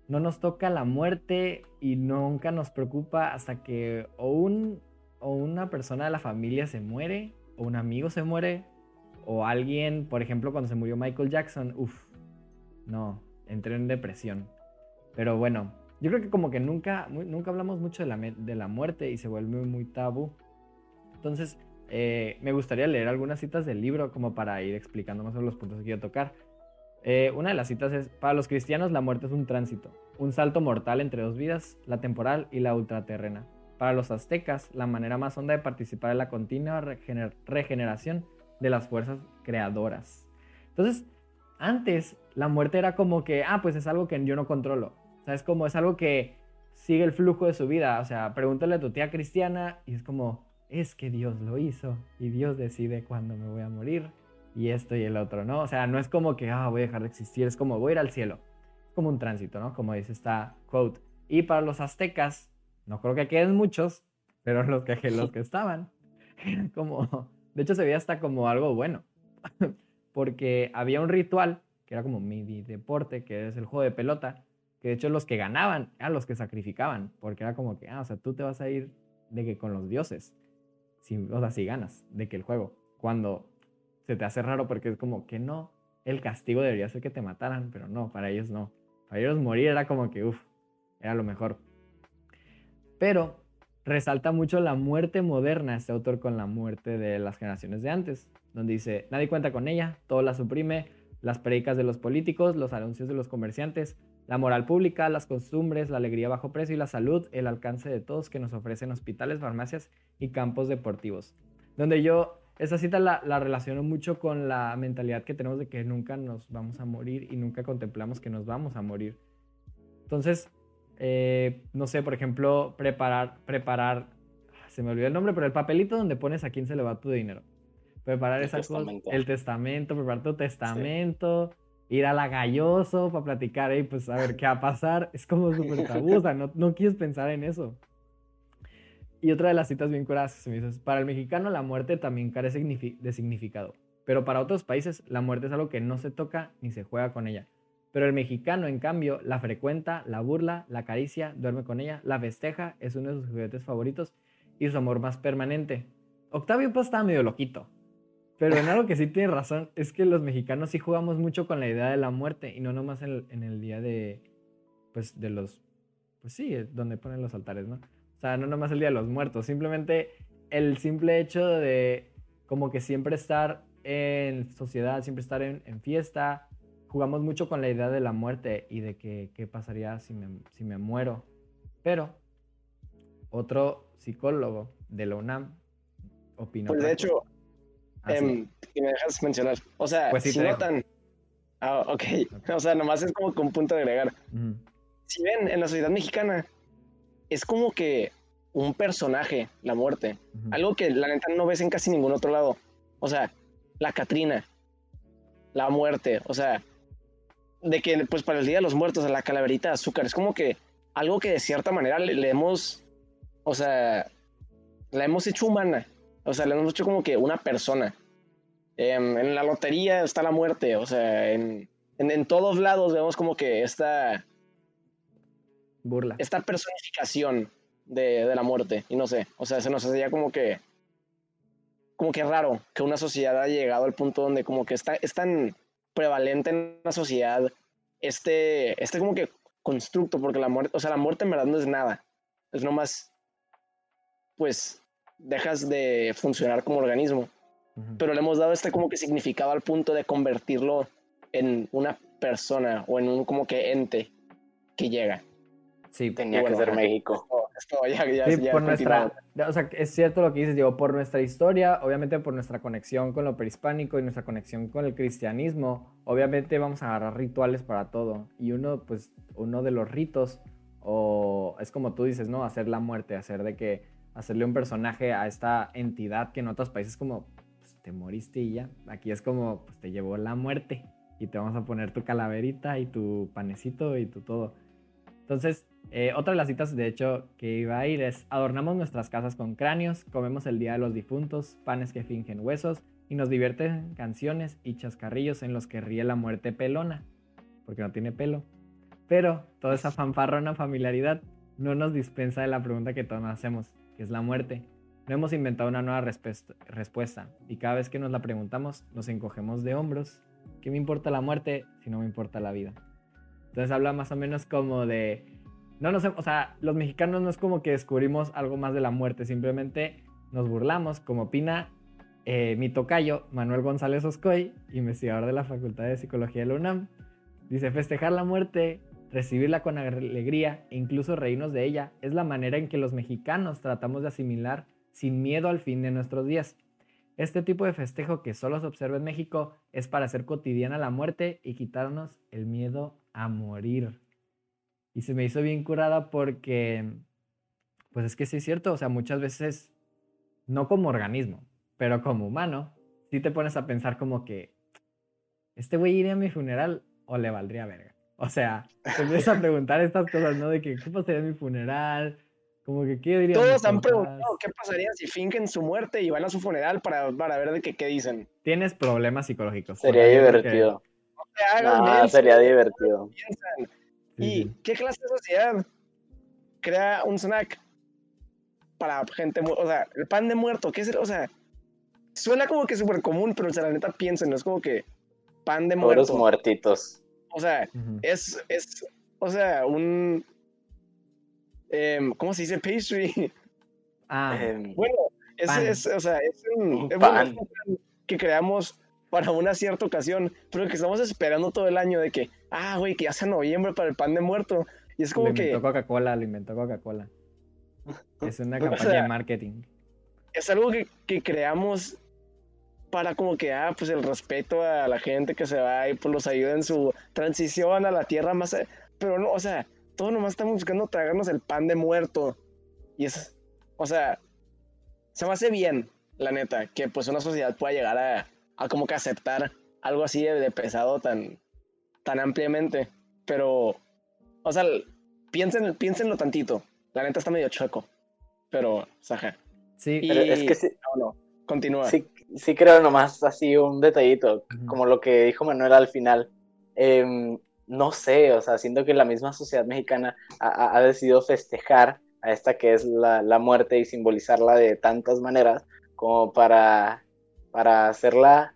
S1: no nos toca la muerte y nunca nos preocupa hasta que o, un, o una persona de la familia se muere, o un amigo se muere, o alguien, por ejemplo, cuando se murió Michael Jackson, uff, no, entré en depresión. Pero bueno, yo creo que como que nunca, nunca hablamos mucho de la, de la muerte y se vuelve muy tabú. Entonces, eh, me gustaría leer algunas citas del libro como para ir explicando más sobre los puntos que quiero tocar. Eh, una de las citas es, para los cristianos la muerte es un tránsito, un salto mortal entre dos vidas, la temporal y la ultraterrena. Para los aztecas, la manera más honda de participar en la continua regeneración de las fuerzas creadoras. Entonces, antes la muerte era como que, ah, pues es algo que yo no controlo. O sea, es como, es algo que sigue el flujo de su vida. O sea, pregúntale a tu tía cristiana y es como, es que Dios lo hizo y Dios decide cuándo me voy a morir y esto y el otro, ¿no? O sea, no es como que, ah, voy a dejar de existir, es como voy a ir al cielo. Como un tránsito, ¿no? Como dice esta quote. Y para los aztecas, no creo que queden muchos, pero los que, los que estaban, [LAUGHS] como, de hecho se veía hasta como algo bueno, [LAUGHS] porque había un ritual que era como mi deporte, que es el juego de pelota, que de hecho los que ganaban eran los que sacrificaban, porque era como que, ah, o sea, tú te vas a ir de que con los dioses o sea, si ganas de que el juego, cuando se te hace raro porque es como que no, el castigo debería ser que te mataran, pero no, para ellos no. Para ellos morir era como que, uff, era lo mejor. Pero resalta mucho la muerte moderna este autor con la muerte de las generaciones de antes, donde dice, nadie cuenta con ella, todo la suprime, las predicas de los políticos, los anuncios de los comerciantes, la moral pública, las costumbres, la alegría bajo precio y la salud, el alcance de todos que nos ofrecen hospitales, farmacias y campos deportivos. Donde yo esa cita la, relaciono mucho con la mentalidad que tenemos de que nunca nos vamos a morir y nunca contemplamos que nos vamos a morir. Entonces, eh, no sé, por ejemplo, preparar, preparar, se me olvidó el nombre, pero el papelito donde pones a quién se le va tu dinero. Preparar esa cosa, el testamento, preparar tu testamento ir a la galloso para platicar y pues a ver qué va a pasar, es como súper tabú, o sea, no, no, quieres pensar en eso. Y otra de las citas bien curadas se me dice, para el mexicano la muerte también carece de significado, pero para otros países la muerte es algo que no se toca ni se juega con ella. Pero el mexicano, en cambio, la frecuenta, la burla, la acaricia, duerme con ella, la festeja, es uno de sus juguetes favoritos y su amor más permanente. Octavio pues estaba medio loquito, pero en algo [LAUGHS] que sí tiene razón es que los mexicanos sí jugamos mucho con la idea de la muerte y no nomás en, en el día de, pues, de los, pues sí, donde ponen los altares, ¿no? O sea, no nomás el día de los muertos, simplemente el simple hecho de como que siempre estar en sociedad, siempre estar en, en fiesta, jugamos mucho con la idea de la muerte y de que qué pasaría si me, si me muero. Pero otro psicólogo de la UNAM opinó.
S3: Pues de hecho, Ah, em, me dejas mencionar. O sea, pues si notan. Ah, ok. O sea, nomás es como con un punto de agregar. Si ven, en la sociedad mexicana, es como que un personaje, la muerte. Algo que la neta no ves en casi ningún otro lado. O sea, la Catrina, la muerte. O sea, de que pues para el Día de los Muertos, la calaverita de azúcar, es como que algo que de cierta manera le, le hemos, o sea, la hemos hecho humana, o sea, la hemos hecho como que una persona. Em, en la lotería está la muerte, o sea, en, en, en todos lados vemos como que esta,
S1: Burla.
S3: esta personificación de, de la muerte, y no sé, o sea, se nos hacía como que, como que raro que una sociedad haya llegado al punto donde como que está, es tan prevalente en la sociedad este, este como que constructo, porque la muerte, o sea, la muerte en verdad no es nada, es nomás, pues, dejas de funcionar como organismo, pero le hemos dado este como que significado al punto de convertirlo en una persona o en un como que ente que llega.
S1: Sí,
S2: Tenía
S3: bueno,
S2: que ser. México.
S3: Esto, esto ya, ya,
S1: Sí,
S3: ya
S1: por nuestra, o sea, es cierto lo que dices, Diego, por nuestra historia, obviamente por nuestra conexión con lo prehispánico y nuestra conexión con el cristianismo, obviamente vamos a agarrar rituales para todo. Y uno, pues, uno de los ritos, o es como tú dices, ¿no? Hacer la muerte, hacer de que, hacerle un personaje a esta entidad que en otros países como, pues, te moriste y ya. Aquí es como, pues, te llevó la muerte y te vamos a poner tu calaverita y tu panecito y tu todo. Entonces, eh, otra de las citas, de hecho, que iba a ir es, adornamos nuestras casas con cráneos, comemos el Día de los Difuntos, panes que fingen huesos, y nos divierten canciones y chascarrillos en los que ríe la muerte pelona, porque no tiene pelo. Pero toda esa fanfarrona familiaridad no nos dispensa de la pregunta que todos nos hacemos, que es la muerte. No hemos inventado una nueva respuesta, y cada vez que nos la preguntamos, nos encogemos de hombros. ¿Qué me importa la muerte si no me importa la vida? Entonces habla más o menos como de no nos, o sea, los mexicanos no es como que descubrimos algo más de la muerte, simplemente nos burlamos, como opina eh, mi tocayo, Manuel González Oscoy, investigador de la Facultad de Psicología de la UNAM. Dice, festejar la muerte, recibirla con alegría e incluso reírnos de ella es la manera en que los mexicanos tratamos de asimilar sin miedo al fin de nuestros días. Este tipo de festejo que solo se observa en México es para hacer cotidiana la muerte y quitarnos el miedo a morir. Y se me hizo bien curada porque, pues es que sí es cierto, o sea, muchas veces, no como organismo, pero como humano, sí te pones a pensar como que, ¿este güey iría a mi funeral o le valdría verga? O sea, te empiezas a preguntar estas cosas, ¿no? De que, ¿qué pasaría en mi funeral? Como que, ¿qué dirían
S3: Todos han preguntado qué pasaría si fingen su muerte y van a su funeral para, para ver de qué, qué dicen.
S1: Tienes problemas psicológicos.
S2: Sería divertido.
S3: No te hagas
S2: No,
S3: menso,
S2: sería divertido.
S3: piensan. ¿Y
S1: sí.
S3: qué clase de sociedad crea un snack para gente O sea, el pan de muerto, ¿qué es el- O sea, suena como que súper común, pero o sea, la neta piensen, no es como que pan de muerto.
S2: muertitos.
S3: O sea,
S1: Ujú.
S3: es, es, o sea, un, em, ¿cómo se dice? Pastry.
S1: Ah,
S2: Em,
S3: Bueno, es, es, o sea, es un,
S2: Un
S3: es bueno,
S2: pan.
S3: es un pan que creamos para una cierta ocasión, pero que estamos esperando todo el año de que, ah, güey, que ya sea noviembre para el pan de muerto. Y es
S1: lo
S3: como que
S1: inventó Coca-Cola, lo inventó Coca-Cola. [LAUGHS] Es una
S3: O
S1: campaña
S3: sea,
S1: de marketing.
S3: es algo que, que creamos para como que, ah, pues el respeto a la gente que se va y pues los ayuda en su transición a la tierra más... a- Pero no, o sea, todos nomás estamos buscando tragarnos el pan de muerto. Y es, o sea, se me hace bien, la neta, que pues una sociedad pueda llegar a, a como que aceptar algo así de, de pesado tan, tan ampliamente. Pero, o sea, piensen, piénsenlo tantito. La neta está medio chueco. Pero, saja.
S1: Sí,
S3: Y-
S2: Pero es que sí,
S3: No, no, continúa.
S2: sí, sí creo nomás así un detallito, como lo que dijo Manuel al final. Em, no sé, o sea, siento que la misma sociedad mexicana ha, ha- ha decidido festejar a esta que es la, la muerte y simbolizarla de tantas maneras como para, para hacerla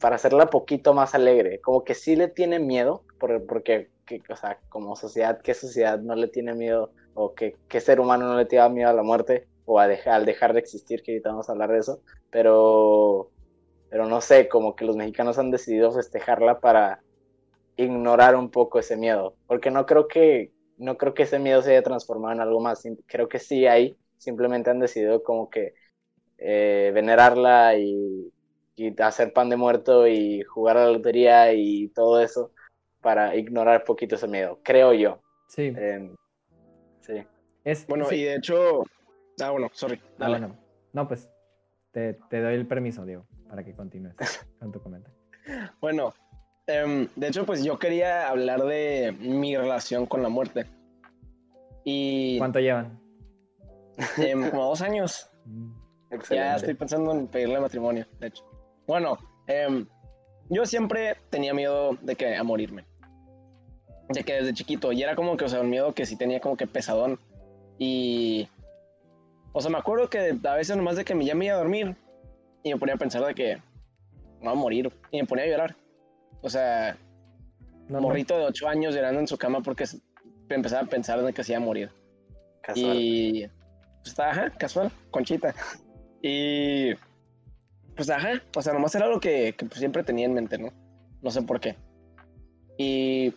S2: para hacerla poquito más alegre, como que sí le tiene miedo, por- porque, que- o sea, como sociedad, ¿qué sociedad no le tiene miedo? O qué, qué ser humano no le tiene miedo a la muerte? O a dejar, al dejar de existir, que ahorita vamos a hablar de eso, pero, pero no sé, como que los mexicanos han decidido festejarla para ignorar un poco ese miedo, porque no creo que, no creo que ese miedo se haya transformado en algo más, creo que sí hay, simplemente han decidido como que eh, venerarla y, y hacer pan de muerto y jugar a la lotería y todo eso para ignorar poquito ese miedo, creo yo.
S1: sí.
S2: Em, sí.
S1: Es,
S3: Bueno,
S1: sí.
S3: y de hecho. Ah, bueno, sorry.
S1: Ah,
S3: Dale.
S1: bueno. No, pues te, te doy el permiso, Diego, para que continúes con tu comentario. [LAUGHS]
S3: Bueno, Em, de hecho, pues yo quería hablar de mi relación con la muerte. Y
S1: ¿Cuánto llevan? [LAUGHS]
S3: em, como dos años.
S1: Mm.
S3: Ya estoy pensando en pedirle matrimonio, de hecho. Bueno, em, yo siempre tenía miedo de que a morirme. De que desde chiquito. Y era como que, o sea, un miedo que sí tenía como que pesadón. Y. O sea, me acuerdo que a veces nomás de que me ya me iba a dormir. Y me ponía a pensar de que. Me voy a morir. Y me ponía a llorar. O sea,
S1: No, no.
S3: morrito de 8 años llorando en su cama porque empezaba a pensar de que se iba a morir.
S2: Casual.
S3: Y pues está, ajá, casual, conchita. Y pues ajá, o sea, nomás era algo que, que, pues, siempre tenía en mente, ¿no? No sé por qué. Y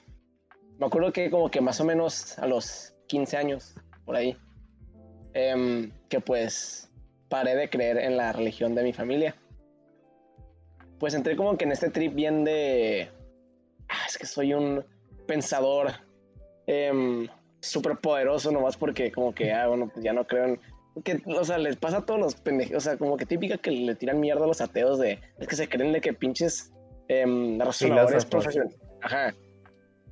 S3: me acuerdo que como que más o menos a los 15 años, por ahí, em, que pues paré de creer en la religión de mi familia. Pues entré como que en este trip bien de... "Ah, es que soy un pensador em, súper poderoso nomás porque como que, ah, bueno, pues ya no creo en... Que, o sea, les pasa a todos los pendejos, o sea, como que típica que le tiran mierda a los ateos de... Es que se creen de que pinches em, razonadores profesionales. Ajá.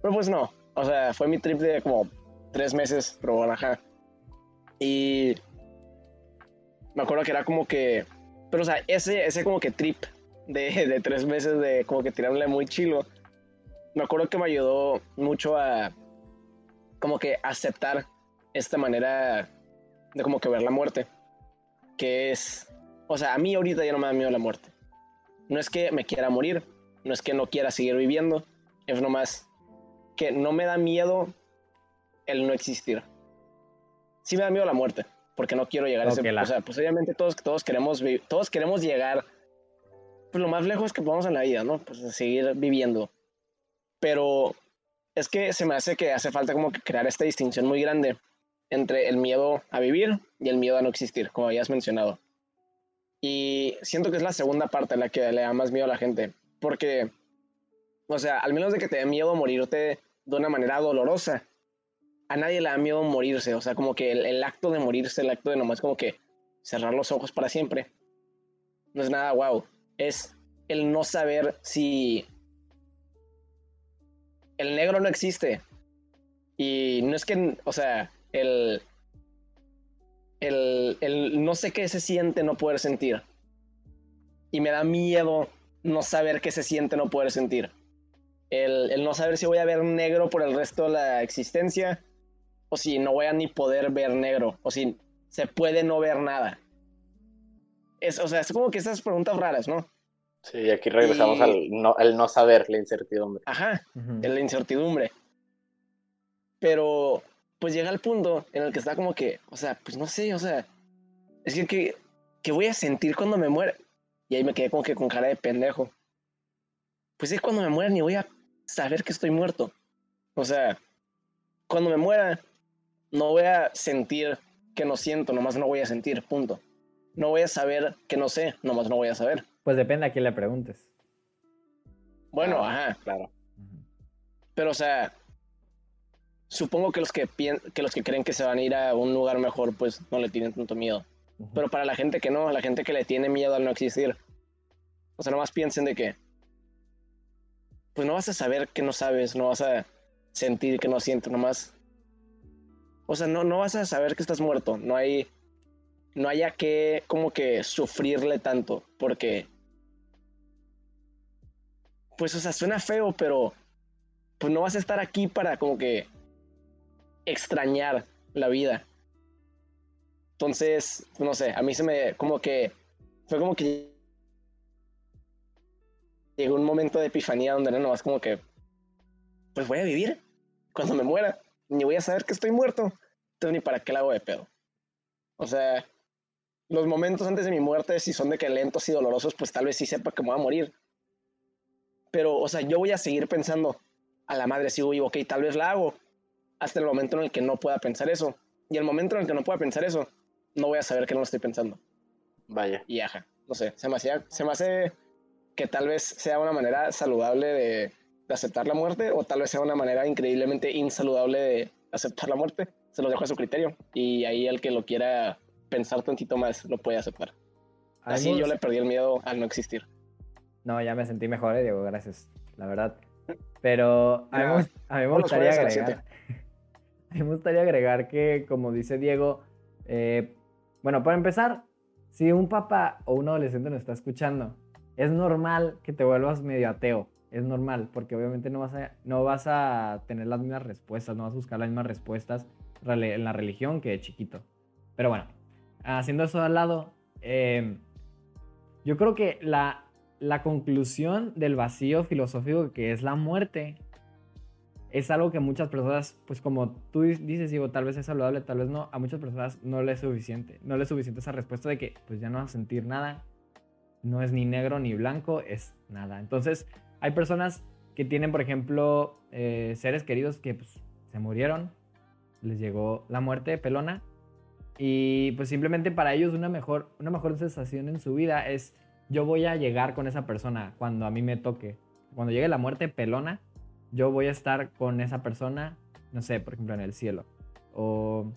S3: Pero pues no, o sea, fue mi trip de como tres meses, pero bueno, ajá. Y me acuerdo que era como que... Pero o sea, ese, ese como que trip de, de tres meses de como que tirarle muy chilo, me acuerdo que me ayudó mucho a como que aceptar esta manera de como que ver la muerte. Que es, o sea, a mí ahorita ya no me da miedo la muerte. No es que me quiera morir, no es que no quiera seguir viviendo, es nomás que no me da miedo el no existir. Sí me da miedo la muerte, porque no quiero llegar a
S1: Ok,
S3: ese...
S1: la-
S3: O sea, pues obviamente todos, todos, queremos, todos queremos llegar pues, lo más lejos que podamos en la vida, ¿no? Pues a seguir viviendo. Pero es que se me hace que hace falta como que crear esta distinción muy grande entre el miedo a vivir y el miedo a no existir, como habías mencionado. Y siento que es la segunda parte la que le da más miedo a la gente, porque, o sea, al menos de que te dé miedo morirte de una manera dolorosa, a nadie le da miedo morirse, o sea, como que el, acto de morirse, el acto de nomás como que cerrar los ojos para siempre, no es nada wow, es el no saber si el negro no existe. Y no es que, o sea, el, el, el no sé qué se siente no poder sentir. Y me da miedo no saber qué se siente no poder sentir. El, el no saber si voy a ver negro por el resto de la existencia o si no voy a ni poder ver negro o si se puede no ver nada. Es, o sea, es como que esas preguntas raras, ¿no?
S2: Sí, aquí regresamos
S3: Y-
S2: al, no, al no saber, la incertidumbre.
S3: Ajá. En la incertidumbre. Pero pues llega el punto en el que está como que, o sea, pues no sé, o sea, es que, que, que voy a sentir cuando me muera. Y ahí me quedé como que con cara de pendejo. Pues es cuando me muera ni voy a saber que estoy muerto. O sea, cuando me muera, no voy a sentir que no siento, nomás no voy a sentir, punto. No voy a saber que no sé, nomás no voy a saber.
S1: Pues depende a quién le preguntes.
S3: Bueno,
S2: Ah,
S3: ajá.
S2: Claro.
S3: Pero, o sea, supongo que los que, pien- que los que creen que se van a ir a un lugar mejor, pues no le tienen tanto miedo. Pero para la gente que no, a la gente que le tiene miedo al no existir, o sea, nomás piensen de que, pues no vas a saber que no sabes, no vas a sentir que no sientes, nomás. O sea, no, no vas a saber que estás muerto, no hay, no haya que como que sufrirle tanto, porque, pues, o sea, suena feo, pero pues no vas a estar aquí para como que extrañar la vida. Entonces, no sé, a mí se me como que fue como que llegó un momento de epifanía donde era nomás como que pues voy a vivir cuando me muera, ni voy a saber que estoy muerto, entonces ni para qué la hago de pedo. O sea, los momentos antes de mi muerte, si son de que lentos y dolorosos, pues tal vez sí sepa que me voy a morir. Pero, o sea, yo voy a seguir pensando, a la madre sigo vivo, ok, tal vez la hago, hasta el momento en el que no pueda pensar eso. Y el momento en el que no pueda pensar eso, no voy a saber que no lo estoy pensando.
S2: Vaya.
S3: Y ajá, no sé, se me, hacía, se me hace que tal vez sea una manera saludable de, de aceptar la muerte o tal vez sea una manera increíblemente insaludable de aceptar la muerte. Se lo dejo a su criterio y ahí el que lo quiera pensar tantito más lo puede aceptar. Así yo le perdí el miedo al no existir.
S1: No, ya me sentí mejor, eh, Diego, gracias. La verdad, Pero a mí, me a mí gustaría agregar. [LAUGHS] A mí me gustaría agregar que, como dice Diego, eh, bueno, para empezar, si un papá o un adolescente nos está escuchando, es normal que te vuelvas medio ateo. Es normal, porque obviamente no vas a, no vas a tener las mismas respuestas, no vas a buscar las mismas respuestas en la religión que de chiquito. Pero bueno, haciendo eso al lado, eh, yo creo que la, la conclusión del vacío filosófico que es la muerte es algo que muchas personas, pues como tú di- dices, digo, tal vez es saludable, tal vez no, a muchas personas no le es suficiente. No le es suficiente esa respuesta de que pues ya no vas a sentir nada, no es ni negro ni blanco, es nada. Entonces, hay personas que tienen, por ejemplo, eh, seres queridos que pues, se murieron, les llegó la muerte pelona y pues simplemente para ellos una mejor, una mejor sensación en su vida es yo voy a llegar con esa persona cuando a mí me toque. Cuando llegue la muerte pelona, yo voy a estar con esa persona, no sé, por ejemplo, en el cielo. O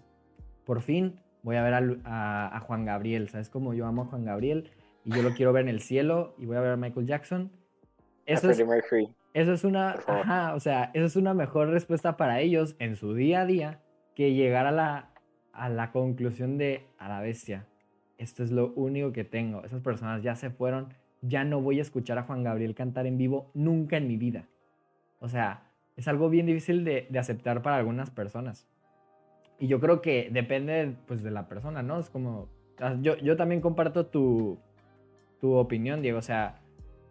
S1: por fin voy a ver a, Juan Gabriel, ¿sabes? Como yo amo a Juan Gabriel y yo lo quiero ver en el cielo y voy a ver a Michael Jackson. Eso es,
S2: Freddie Mercury.
S1: eso es una, ajá, o sea, eso es una mejor respuesta para ellos en su día a día que llegar a la, a la conclusión de a la bestia. Esto es lo único que tengo. Esas personas ya se fueron. Ya no voy a escuchar a Juan Gabriel cantar en vivo nunca en mi vida. O sea, es algo bien difícil de, de aceptar para algunas personas. Y yo creo que depende pues, de la persona, ¿no? Es como. ah, Yo, yo también comparto tu, tu opinión, Diego. O sea,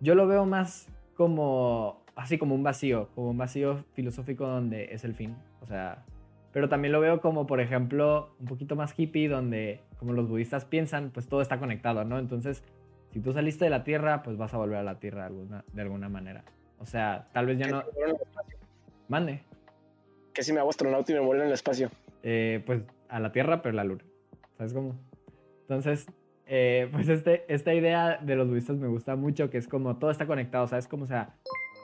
S1: yo lo veo más como. Así como un vacío, como un vacío filosófico donde es el fin. O sea, pero también lo veo como, por ejemplo, un poquito más hippie, donde, como los budistas piensan, pues todo está conectado, ¿no? Entonces, si tú saliste de la Tierra, pues vas a volver a la Tierra de alguna, de alguna manera. O sea, tal vez ya no... Mande.
S3: Que si me hago astronauta y me muero en el espacio.
S1: eh, pues a la Tierra, pero la Luna. ¿Sabes cómo? Entonces, eh, pues este, esta idea de los budistas me gusta mucho, que es como todo está conectado, ¿sabes? Como, o sea,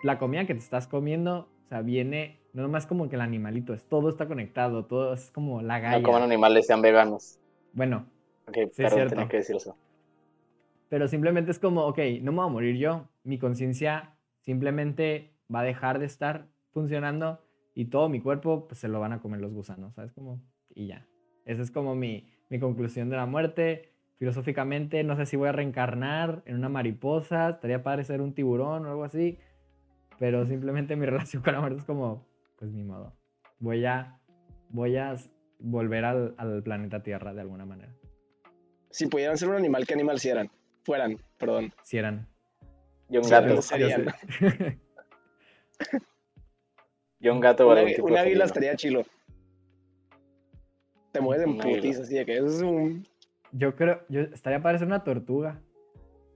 S1: la comida que te estás comiendo, o sea, viene, no nomás como que el animalito, es todo está conectado, todo es como la
S2: No
S1: galla.
S2: coman animales, sean veganos.
S1: Bueno,
S2: Ok,
S1: Sí,
S2: perdón,
S1: cierto.
S2: que decir eso.
S1: pero simplemente es como, ok, no me voy a morir yo, mi conciencia simplemente va a dejar de estar funcionando y todo mi cuerpo pues se lo van a comer los gusanos, ¿sabes? Como, y ya. Esa es como mi, mi conclusión de la muerte. Filosóficamente, no sé si voy a reencarnar en una mariposa, estaría padre ser un tiburón o algo así, pero simplemente mi [LAUGHS] relación con la muerte es como, pues ni modo. Voy a, voy a volver al, al planeta Tierra de alguna manera.
S3: Si pudieran ser un animal, ¿qué animal si eran? Fueran, perdón.
S1: Si eran.
S2: Yo un gato.
S3: serían. [LAUGHS]
S2: Yo un gato
S3: Un,
S2: o algún
S3: águi-
S2: tipo
S3: un águila estaría chilo. Te mueves en putis, así de que es un...
S1: Yo creo, yo estaría para ser una tortuga.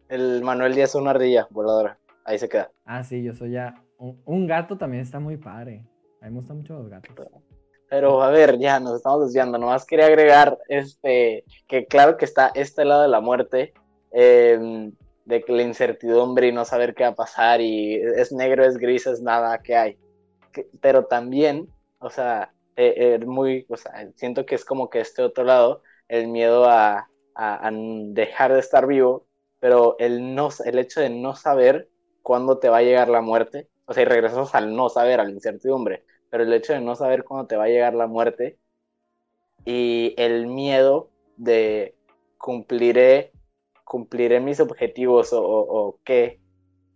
S2: El Manuel Díaz es una ardilla voladora. Ahí se queda.
S1: Ah, sí, yo soy ya. Un, un gato también está muy padre. A mí me gustan mucho los gatos.
S2: Pero a ver, ya nos estamos desviando. Nomás quería agregar este que claro que está este lado de la muerte, eh, de la incertidumbre y no saber qué va a pasar y es negro, es gris, es nada, ¿qué hay? Que- pero también, o sea, eh, eh, muy, o sea, siento que es como que este otro lado, el miedo a, dejar de estar vivo, pero el, no, el hecho de no saber cuándo te va a llegar la muerte, o sea, y regresamos al no saber, a la incertidumbre pero el hecho de no saber cuándo te va a llegar la muerte y el miedo de cumpliré, cumpliré mis objetivos o, o- o qué,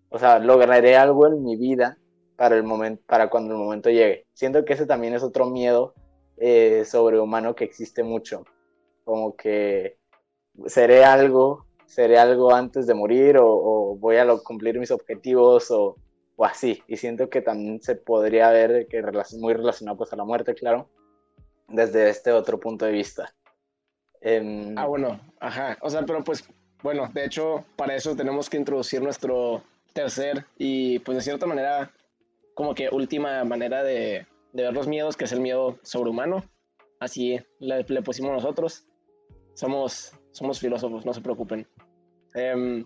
S2: o sea, lograré algo en mi vida para el momento, para cuando el momento llegue. Siento que ese también es otro miedo eh, sobrehumano que existe mucho, como que seré algo, seré algo antes de morir o, o voy a lo- cumplir mis objetivos o, o así. Y siento que también se podría ver que relac- muy relacionado pues a la muerte, claro, desde este otro punto de vista. Em,
S3: Ah, bueno, ajá. O sea, pero pues, bueno, de hecho, para eso tenemos que introducir nuestro tercer y, pues, de cierta manera, como que última manera de, de ver los miedos, que es el miedo sobrehumano. Así le, le pusimos nosotros. Somos, somos filósofos, no se preocupen. Y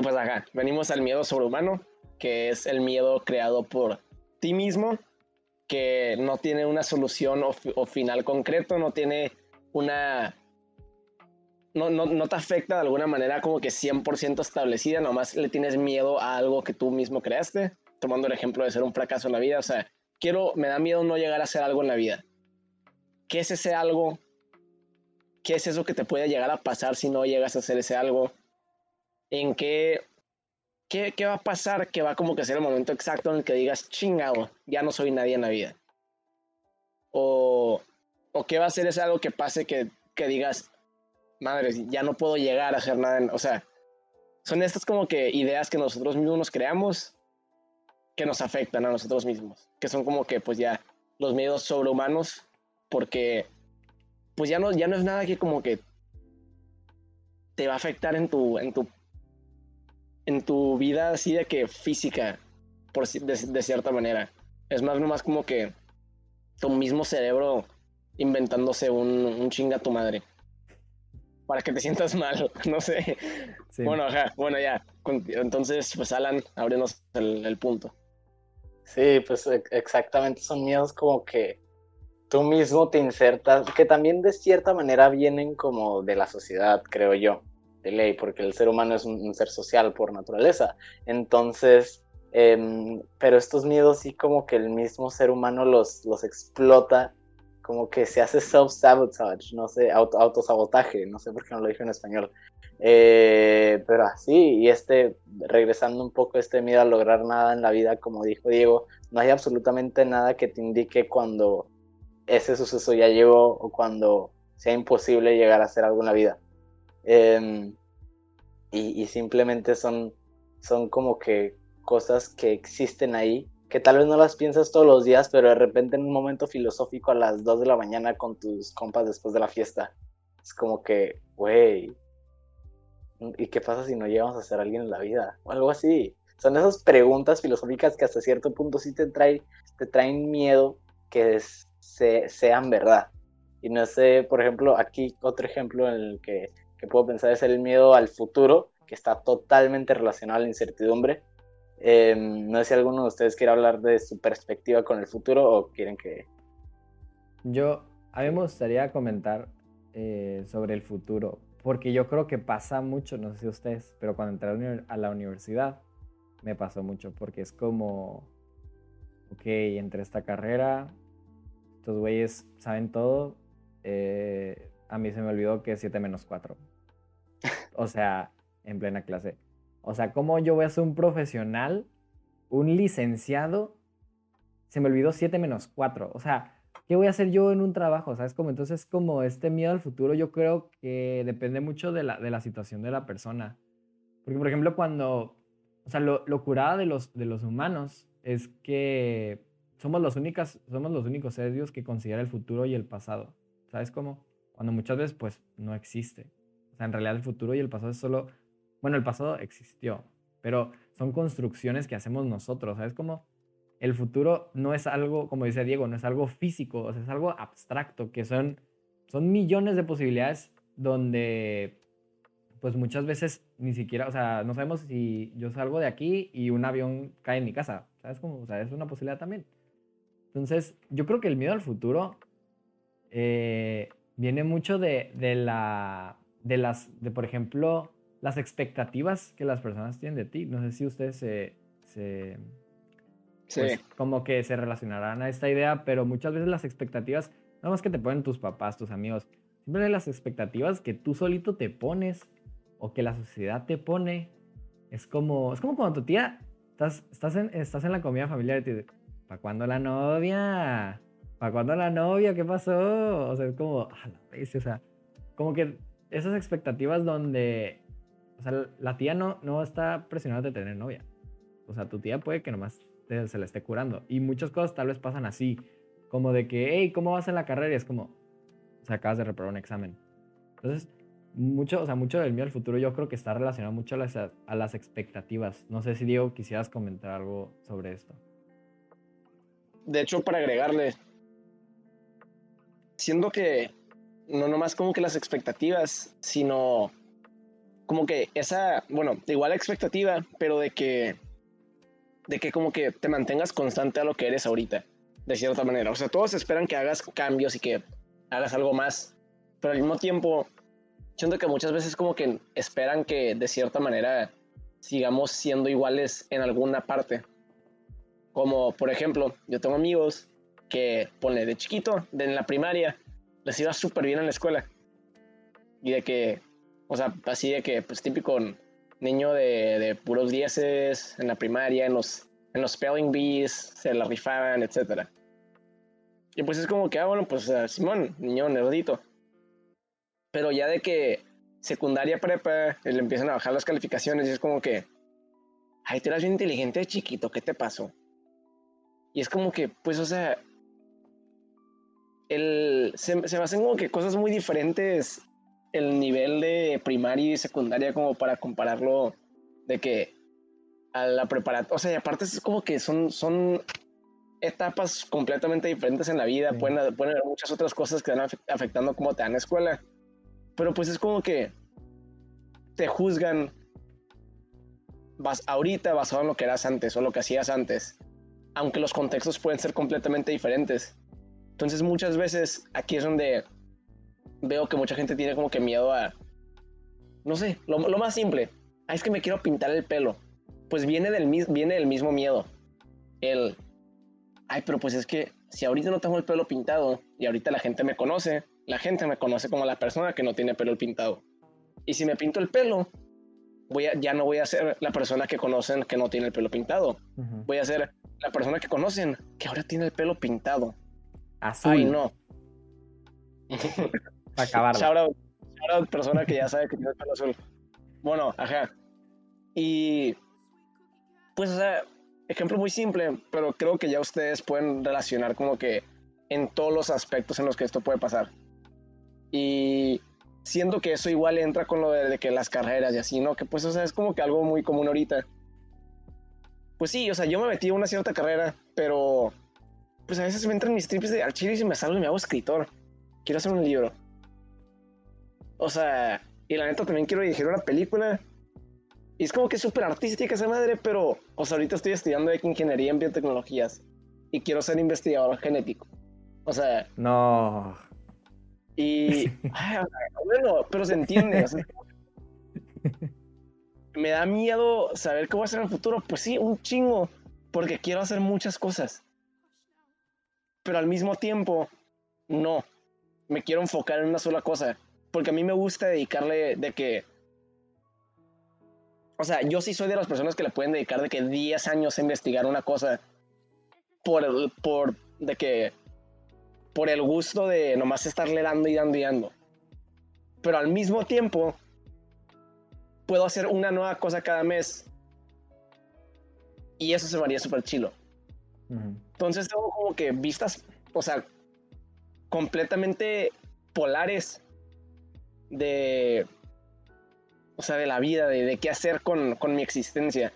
S3: pues, ajá, venimos al miedo sobrehumano, que es el miedo creado por ti mismo, que no tiene una solución o, o final concreto, no tiene una... No, no, no te afecta de alguna manera como que 100% establecida, nomás le tienes miedo a algo que tú mismo creaste. tomando el ejemplo de ser un fracaso en la vida, o sea, quiero, me da miedo no llegar a hacer algo en la vida. ¿Qué es ese algo? ¿Qué es eso que te puede llegar a pasar si no llegas a hacer ese algo? ¿En qué, qué, qué va a pasar que va como que ser el momento exacto en el que digas, chingado, ya no soy nadie en la vida? O, o qué va a ser ese algo que pase que, que digas, madre, ya no puedo llegar a hacer nada. En, o sea, son estas como que ideas que nosotros mismos nos creamos que nos afectan a nosotros mismos, que son como que pues ya los miedos sobrehumanos, porque pues ya no, ya no es nada que como que te va a afectar en tu, en tu, en tu vida así de que física, por, de, de cierta manera. Es más nomás como que tu mismo cerebro inventándose un, un chinga a tu madre para que te sientas mal, [LAUGHS] no sé. Bueno, ajá, bueno, ya. Entonces, pues Alan, ábrenos el, el punto.
S2: Sí, pues exactamente, son miedos como que tú mismo te insertas, que también de cierta manera vienen como de la sociedad, creo yo, de ley, porque el ser humano es un, ser social por naturaleza. Entonces, em, pero estos miedos sí como que el mismo ser humano los, los explota como que se hace self-sabotage, no sé, auto, autosabotaje, no sé por qué no lo dije en español. Eh, pero así, y este, regresando un poco este miedo a lograr nada en la vida, como dijo Diego, no hay absolutamente nada que te indique cuando ese suceso ya llegó o cuando sea imposible llegar a hacer algo en la vida. Em, y, simplemente son, son como que cosas que existen ahí que tal vez no las piensas todos los días, pero de repente en un momento filosófico a las 2 de la mañana con tus compas después de la fiesta, es como que, güey, ¿y qué pasa si no llegamos a ser alguien en la vida? O algo así. Son esas preguntas filosóficas que hasta cierto punto sí te, trae, te traen miedo que se, sean verdad. Y no sé, por ejemplo, aquí otro ejemplo en el que, que puedo pensar es el miedo al futuro, que está totalmente relacionado a la incertidumbre Em, no sé si alguno de ustedes quiere hablar de su perspectiva con el futuro o quieren que...
S1: Yo, a mí me gustaría comentar eh, sobre el futuro, porque yo creo que pasa mucho, no sé si ustedes, pero cuando entré a la universidad me pasó mucho, porque es como, ok, entre esta carrera, estos güeyes saben todo, eh, a mí se me olvidó que es 7 menos 4. [LAUGHS] O sea, en plena clase. O sea, ¿cómo yo voy a ser un profesional, un licenciado? Se me olvidó 7 menos 4. O sea, ¿qué voy a hacer yo en un trabajo? ¿Sabes? Como entonces, como este miedo al futuro, yo creo que depende mucho de la, de la situación de la persona. Porque, por ejemplo, cuando, o sea, lo, lo curada de los, de los humanos es que somos los, únicas, somos los únicos seres que consideran el futuro y el pasado. ¿Sabes cómo? Cuando muchas veces, pues, no existe. O sea, en realidad el futuro y el pasado es solo bueno, el pasado existió, pero son construcciones que hacemos nosotros, ¿sabes? Como el futuro no es algo, como dice Diego, no es algo físico, o sea, es algo abstracto, que son, son millones de posibilidades donde pues muchas veces ni siquiera, o sea, no sabemos si yo salgo de aquí y un avión cae en mi casa, ¿sabes? Como, o sea, es una posibilidad también. Entonces, yo creo que el miedo al futuro eh, viene mucho de, de, la, de las, de por ejemplo, las expectativas que las personas tienen de ti. No sé si ustedes se, se pues, como que se relacionarán a esta idea, pero muchas veces las expectativas, no más que te ponen tus papás, tus amigos, siempre las expectativas que tú solito te pones o que la sociedad te pone. Es como, es como cuando tu tía, estás, estás, en, estás en la comida familiar y te dice, ¿para cuándo la novia? ¿Para cuándo la novia? ¿Qué pasó? O sea, es como, a la vez, o sea, como que esas expectativas donde o sea, la tía no, no está presionada de tener novia. O sea, tu tía puede que nomás se la esté curando. Y muchas cosas tal vez pasan así. Como de que, hey, ¿cómo vas en la carrera? Y es como, o sea, acabas de reprobar un examen. Entonces, mucho, o sea, mucho del mío al futuro yo creo que está relacionado mucho a las, a las expectativas. No sé si Diego quisieras comentar algo sobre esto.
S3: De hecho, para agregarle, siendo que no nomás como que las expectativas, sino como que esa, bueno, igual expectativa, pero de que, de que como que te mantengas constante a lo que eres ahorita, de cierta manera. O sea, todos esperan que hagas cambios y que hagas algo más, pero al mismo tiempo, siento que muchas veces como que esperan que de cierta manera sigamos siendo iguales en alguna parte. Como, por ejemplo, yo tengo amigos que, pone de chiquito, de en la primaria, les iba súper bien en la escuela. Y de que, o sea, así de que, pues típico niño de, de puros dieces en la primaria, en los, en los spelling bees, se la rifaban, etc. Y pues es como que, ah, bueno, pues Simón, niño nerdito. Pero ya de que secundaria prepa, le empiezan a bajar las calificaciones y es como que, ay, tú eras bien inteligente chiquito, ¿qué te pasó? Y es como que, pues, o sea, el, se, se hacen como que cosas muy diferentes el nivel de primaria y secundaria como para compararlo de que a la preparatoria, o sea, y aparte es como que son, son etapas completamente diferentes en la vida, pueden, pueden haber muchas otras cosas que van afectando cómo te dan la escuela, pero pues es como que te juzgan vas ahorita basado en lo que eras antes o lo que hacías antes, aunque los contextos pueden ser completamente diferentes. Entonces muchas veces aquí es donde veo que mucha gente tiene como que miedo a, no sé, lo, más simple, ah, es que me quiero pintar el pelo. Pues viene del, viene del mismo miedo. El, ay, pero pues es que si ahorita no tengo el pelo pintado y ahorita la gente me conoce, la gente me conoce como la persona que no tiene pelo pintado. Y si me pinto el pelo, voy a, ya no voy a ser la persona que conocen que no tiene el pelo pintado. Voy a ser la persona que conocen que ahora tiene el pelo pintado.
S1: Azul.
S3: Ay, no. [LAUGHS]
S1: Para acabar.
S3: Shout persona que ya sabe que tiene el pelo azul. Bueno, ajá. Y pues, o sea, ejemplo muy simple, pero creo que ya ustedes pueden relacionar como que en todos los aspectos en los que esto puede pasar. Y siento que eso igual entra con lo de, que las carreras y así, ¿no? Que pues, o sea, es como que algo muy común ahorita. Pues sí, o sea, yo me metí en una cierta carrera, pero pues a veces me entran mis trips de archivo y me salgo y me hago escritor. Quiero hacer un libro. O sea, y la neta también quiero dirigir una película. Y es como que súper artística esa madre, pero, o sea, ahorita estoy estudiando ingeniería en biotecnologías y quiero ser investigador genético. O sea.
S1: No.
S3: Y. [LAUGHS] bueno, pero se entiende. [LAUGHS] me da miedo saber qué voy a hacer en el futuro. Pues sí, un chingo. Porque quiero hacer muchas cosas. Pero al mismo tiempo, no. Me quiero enfocar en una sola cosa porque a mí me gusta dedicarle de que... O sea, yo sí soy de las personas que le pueden dedicar de que 10 años a investigar una cosa por, el, por, de que, por el gusto de nomás estarle dando y dando y dando. Pero al mismo tiempo, puedo hacer una nueva cosa cada mes. Y eso se me haría súper chilo. Entonces tengo como que vistas, o sea, completamente polares de, o sea, de la vida, de, qué hacer con, mi existencia.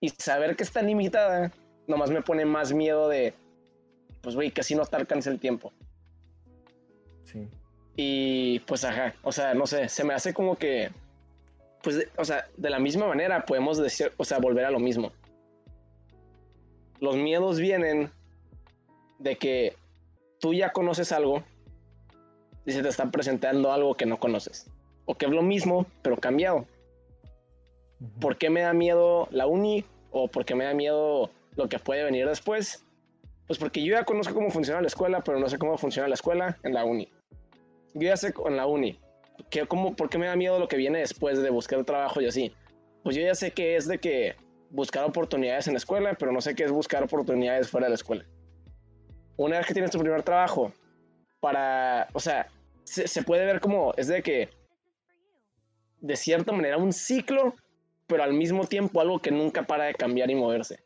S3: Y saber que está limitada, nomás me pone más miedo de, pues, güey, que así no te alcance el tiempo.
S1: Sí.
S3: Y pues, ajá, o sea, no sé, se me hace como que, pues, o sea, de la misma manera podemos decir, o sea, volver a lo mismo. Los miedos vienen de que tú ya conoces algo y se te está presentando algo que no conoces. O que es lo mismo, pero cambiado. ¿Por qué me da miedo la uni? ¿O por qué me da miedo lo que puede venir después? Pues porque yo ya conozco cómo funciona la escuela, pero no sé cómo funciona la escuela en la uni. Yo ya sé en la uni. Que, cómo, ¿Por qué me da miedo lo que viene después de buscar trabajo y así? Pues yo ya sé que es de que buscar oportunidades en la escuela, pero no sé qué es buscar oportunidades fuera de la escuela. Una vez que tienes tu primer trabajo, para, o sea, se, puede ver como es de que, de cierta manera, un ciclo, pero al mismo tiempo algo que nunca para de cambiar y moverse.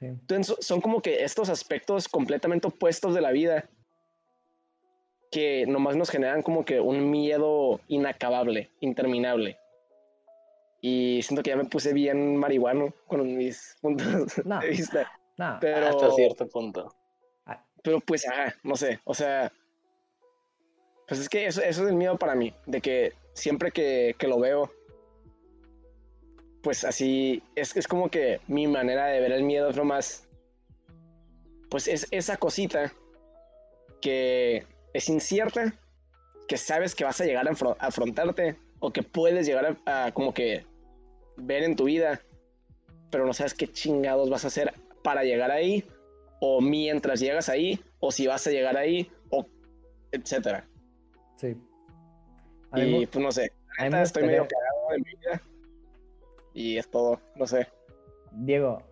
S3: Entonces son como que estos aspectos completamente opuestos de la vida que nomás nos generan como que un miedo inacabable, interminable. Y siento que ya me puse bien marihuano con mis puntos [LAUGHS] de vista.
S2: pero, hasta cierto punto.
S3: Pero pues, ajá, no sé, o sea, pues es que eso, es el miedo para mí, de que siempre que, lo veo, pues así, es, es como que mi manera de ver el miedo es lo más, pues es esa cosita que es incierta, que sabes que vas a llegar a afrontarte o que puedes llegar a, como que ver en tu vida, pero no sabes qué chingados vas a hacer para llegar ahí, o mientras llegas ahí, o si vas a llegar ahí, o etcétera.
S1: Sí.
S3: y pues no sé, estoy medio cagado de mi vida. Y es todo, no sé.
S1: Diego,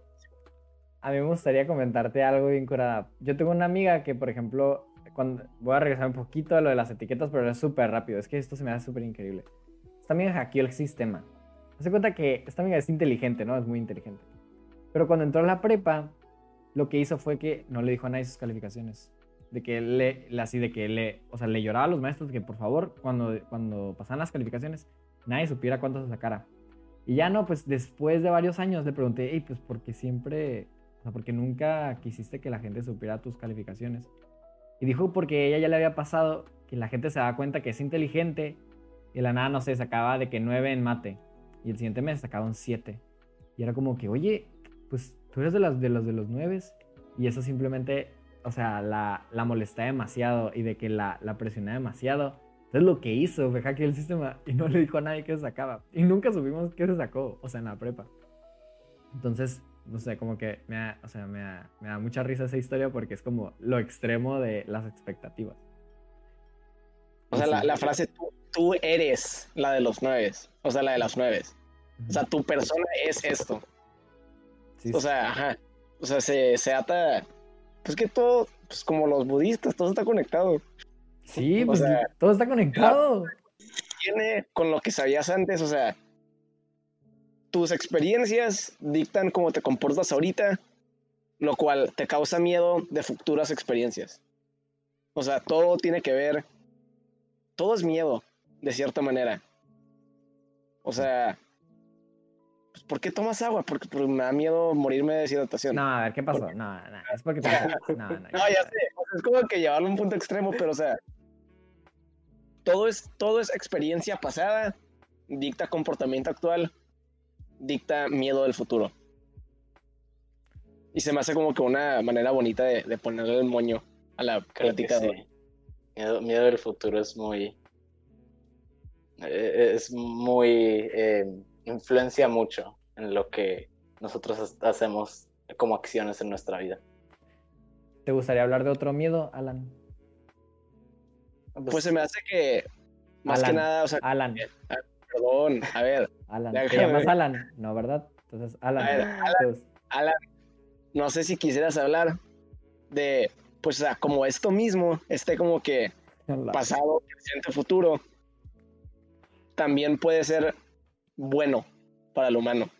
S1: a mí me gustaría comentarte algo bien curada. Yo tengo una amiga que, por ejemplo, cuando voy a regresar un poquito a lo de las etiquetas, pero es súper rápido. Es que esto se me hace súper increíble. Esta amiga hackeó el sistema. Se cuenta que esta amiga es inteligente, ¿no? Es muy inteligente. Pero cuando entró a la prepa, lo que hizo fue que no le dijo a nadie sus calificaciones. De que le, así de que le, o sea, le lloraba a los maestros de que por favor, cuando, cuando pasaban las calificaciones, nadie supiera cuánto se sacara. Y ya no, pues después de varios años le pregunté, hey, pues porque siempre, o sea, porque nunca quisiste que la gente supiera tus calificaciones. Y dijo porque ella ya le había pasado que la gente se da cuenta que es inteligente y la nada, no sé, sacaba de que 9 en mate y el siguiente mes sacaba un 7. Y era como que, oye, pues tú eres de, las, de los de los 9 y eso simplemente, o sea, la, la molestaba demasiado y de que la, la presionaba demasiado. Entonces lo que hizo fue hackear el sistema y no le dijo a nadie que se sacaba. Y nunca supimos qué se sacó, o sea, en la prepa. Entonces, no sé, como que me da, o sea, me da, mucha risa esa historia porque es como lo extremo de las expectativas.
S3: O sea, la, frase tú, eres la de los nueve, o sea, la de las nueve. O sea, tu persona es esto. o sea, ajá. O sea, se, se ata. Pues que todo, pues como los budistas, todo está conectado.
S1: Sí, pues todo está conectado.
S3: Tiene con lo que sabías antes, o sea, tus experiencias dictan cómo te comportas ahorita, lo cual te causa miedo de futuras experiencias. O sea, todo tiene que ver, todo es miedo, de cierta manera. O sea, pues, ¿por qué tomas agua? Porque, me da miedo morirme de deshidratación.
S1: No, a ver, ¿qué pasó? No, no, es porque te... [LAUGHS]
S3: No, no, no, ya sé. es como que llevarlo a un punto extremo, pero o sea, todo es, todo es experiencia pasada, dicta comportamiento actual dicta miedo del futuro. Y se me hace como que una manera bonita de, ponerle el moño a la crítica.
S2: Miedo, del futuro es muy. Eh, es muy. Eh, influencia mucho en lo que nosotros hacemos como acciones en nuestra vida.
S1: ¿Te gustaría hablar de otro miedo, Alan?
S3: Pues, pues se me hace que. Más que nada, o sea.
S1: Alan.
S3: Perdón, a ver.
S1: Alan, ¿te llamas Alan? No, ¿verdad? Entonces, Alan.
S3: Alan, no sé si quisieras hablar de, pues, o sea, como esto mismo, este como que pasado, presente, futuro, también puede ser bueno para el humano.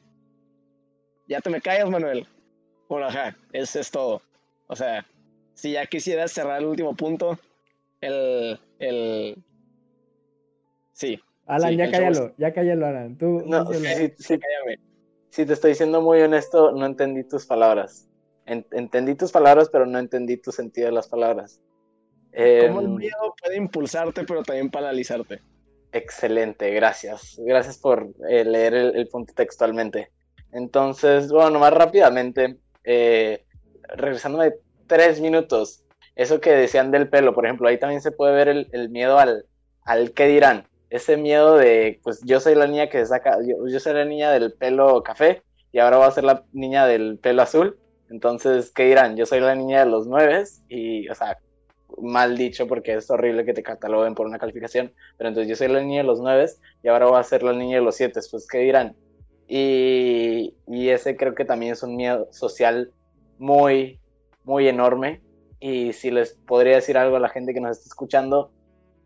S3: Ya te me callas, Manuel. Bueno, ajá, eso es todo. O sea, si ya quisieras cerrar el último punto, el, el, sí,
S1: Alan, ya cállalo, ya cállalo, Alan. Tú,
S2: no, sí, sí, cállame. Si te estoy siendo muy honesto, no entendí tus palabras. entendí tus palabras, pero no entendí tu sentido de las palabras.
S3: ¿Cómo el em, miedo puede impulsarte, pero también paralizarte?
S2: Excelente, gracias. Gracias por eh, leer el, punto textualmente. Entonces, bueno, más rápidamente, eh, regresándome tres minutos, eso que decían del pelo, por ejemplo, ahí también se puede ver el, el miedo al, al qué dirán ese miedo de, pues yo soy la niña que saca, yo, soy la niña del pelo café y ahora voy a ser la niña del pelo azul. Entonces, ¿qué dirán? Yo soy la niña de los nueve y, o sea, mal dicho porque es horrible que te cataloguen por una calificación, pero entonces yo soy la niña de los nueve y ahora voy a ser la niña de los siete, pues ¿qué dirán? Y, y ese creo que también es un miedo social muy, muy enorme. Y si les podría decir algo a la gente que nos está escuchando,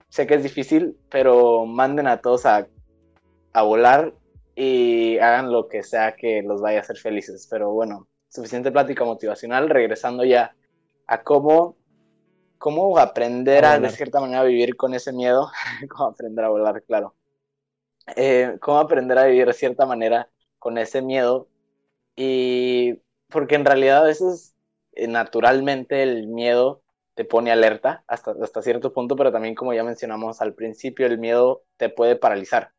S2: sé que es difícil, pero manden a todos a, volar y hagan lo que sea que los vaya a hacer felices. Pero bueno, suficiente plática motivacional, regresando ya a cómo, cómo aprender a, de cierta manera, vivir con ese miedo, [LAUGHS] cómo aprender a volar, claro. Eh, cómo aprender a vivir de cierta manera con ese miedo y porque en realidad a veces eh, naturalmente el miedo te pone alerta hasta, hasta cierto punto, pero también como ya mencionamos al principio, el miedo te puede paralizar.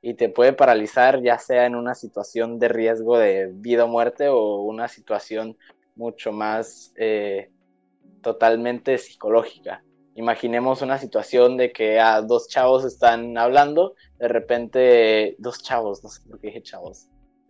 S2: Y te puede paralizar ya sea en una situación de riesgo de vida o muerte o una situación mucho más eh, totalmente psicológica. Imaginemos una situación de que ah, dos chavos están hablando, de repente, dos chavos, no sé por qué dije chavos,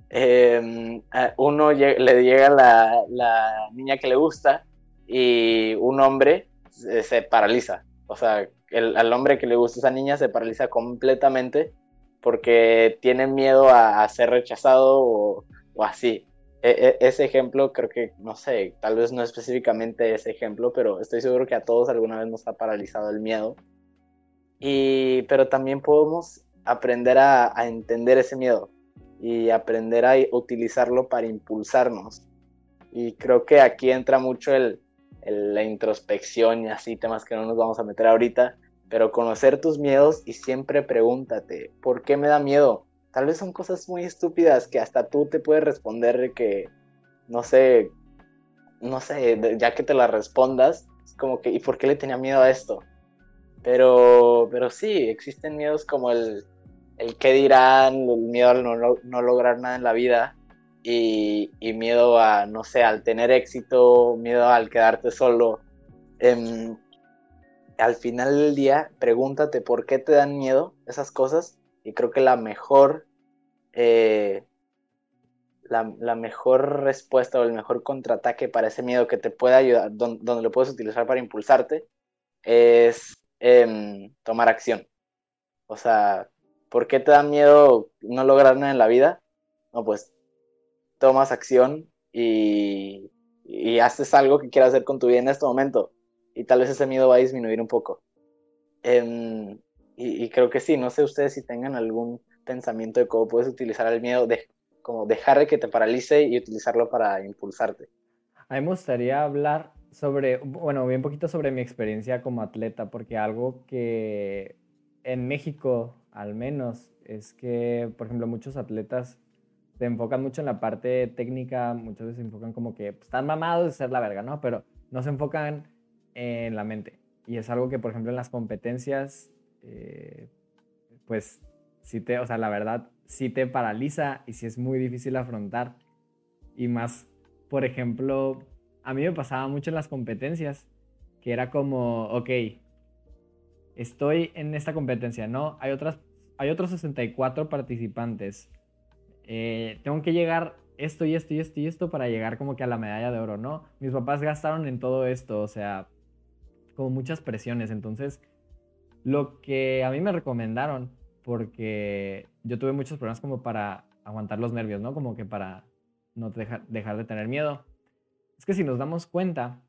S2: em, uno le llega la, la, niña que le gusta y un hombre se, paraliza. O sea, el, al hombre que le gusta esa niña se paraliza completamente porque tiene miedo a, ser rechazado o, así. E, e, ese ejemplo creo que, no sé, tal vez no específicamente ese ejemplo, pero estoy seguro que a todos alguna vez nos ha paralizado el miedo. Y, pero también podemos aprender a, entender ese miedo y aprender a utilizarlo para impulsarnos. Y creo que aquí entra mucho el, la introspección y así, temas que no nos vamos a meter ahorita, pero conocer tus miedos y siempre pregúntate, ¿por qué me da miedo? Tal vez son cosas muy estúpidas que hasta tú te puedes responder que, no sé, no sé, ya que te las respondas, es como que, ¿y por qué le tenía miedo a esto? Pero, pero sí, existen miedos como el, el qué dirán, el miedo a no, lograr nada en la vida y, miedo a, no sé, al tener éxito, miedo al quedarte solo. Em, al final del día, pregúntate por qué te dan miedo esas cosas y creo que la mejor, eh, la, mejor respuesta o el mejor contraataque para ese miedo que te puede ayudar, donde, lo puedes utilizar para impulsarte, es em, tomar acción. O sea, ¿por qué te da miedo no lograr nada en la vida? No, pues tomas acción y, y haces algo que quieras hacer con tu vida en este momento. Y tal vez ese miedo va a disminuir un poco. Em, y, creo que sí, no sé ustedes si tengan algún pensamiento de cómo puedes utilizar el miedo, de, como dejar de que te paralice y utilizarlo para impulsarte.
S1: A mí me gustaría hablar sobre, bueno, bien poquito sobre mi experiencia como atleta, porque algo que en México al menos es que, por ejemplo, muchos atletas se enfocan mucho en la parte técnica, muchas veces se enfocan como que pues, están mamados de ser la verga, ¿no? Pero no se enfocan en la mente. Y es algo que, por ejemplo, en las competencias eh, pues si te, o sea, la verdad, si te paraliza y si es muy difícil afrontar. Y más, por ejemplo, a mí me pasaba mucho en las competencias, que era como, ok, estoy en esta competencia, ¿no? Hay, otras, hay otros 64 participantes. Eh, tengo que llegar esto y esto y esto y esto para llegar como que a la medalla de oro, ¿no? Mis papás gastaron en todo esto, o sea, como muchas presiones, entonces lo que a mí me recomendaron, porque yo tuve muchos problemas como para aguantar los nervios, ¿no? Como que para no dejar, de tener miedo. Es que si nos damos cuenta,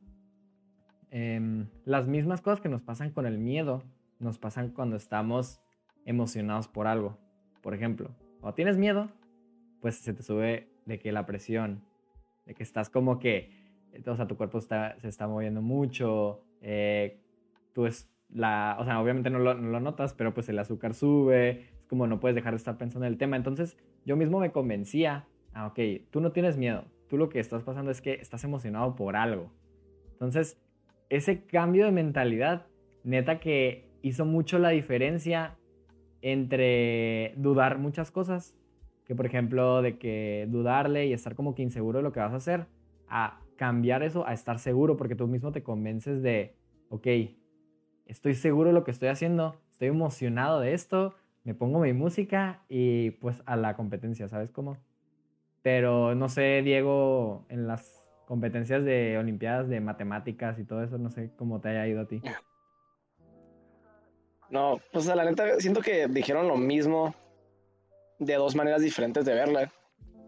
S1: em, las mismas cosas que nos pasan con el miedo, nos pasan cuando estamos emocionados por algo. Por ejemplo, cuando tienes miedo, pues se te sube de que la presión, de que estás como que, o sea, tu cuerpo está, se está moviendo mucho, eh, tú es, la, o sea, obviamente no lo, notas, pero pues el azúcar sube, es como no puedes dejar de estar pensando en el tema. Entonces yo mismo me convencía, ah, ok, tú no tienes miedo, tú lo que estás pasando es que estás emocionado por algo. Entonces, ese cambio de mentalidad, neta que hizo mucho la diferencia entre dudar muchas cosas, que por ejemplo de que dudarle y estar como que inseguro de lo que vas a hacer, a cambiar eso a estar seguro, porque tú mismo te convences de, ok, estoy seguro de lo que estoy haciendo, estoy emocionado de esto, me pongo mi música y pues a la competencia, ¿sabes cómo? Pero no sé, Diego, en las competencias de Olimpiadas de matemáticas y todo eso, no sé cómo te haya ido a ti.
S3: No, pues a la neta siento que dijeron lo mismo de dos maneras diferentes de verla.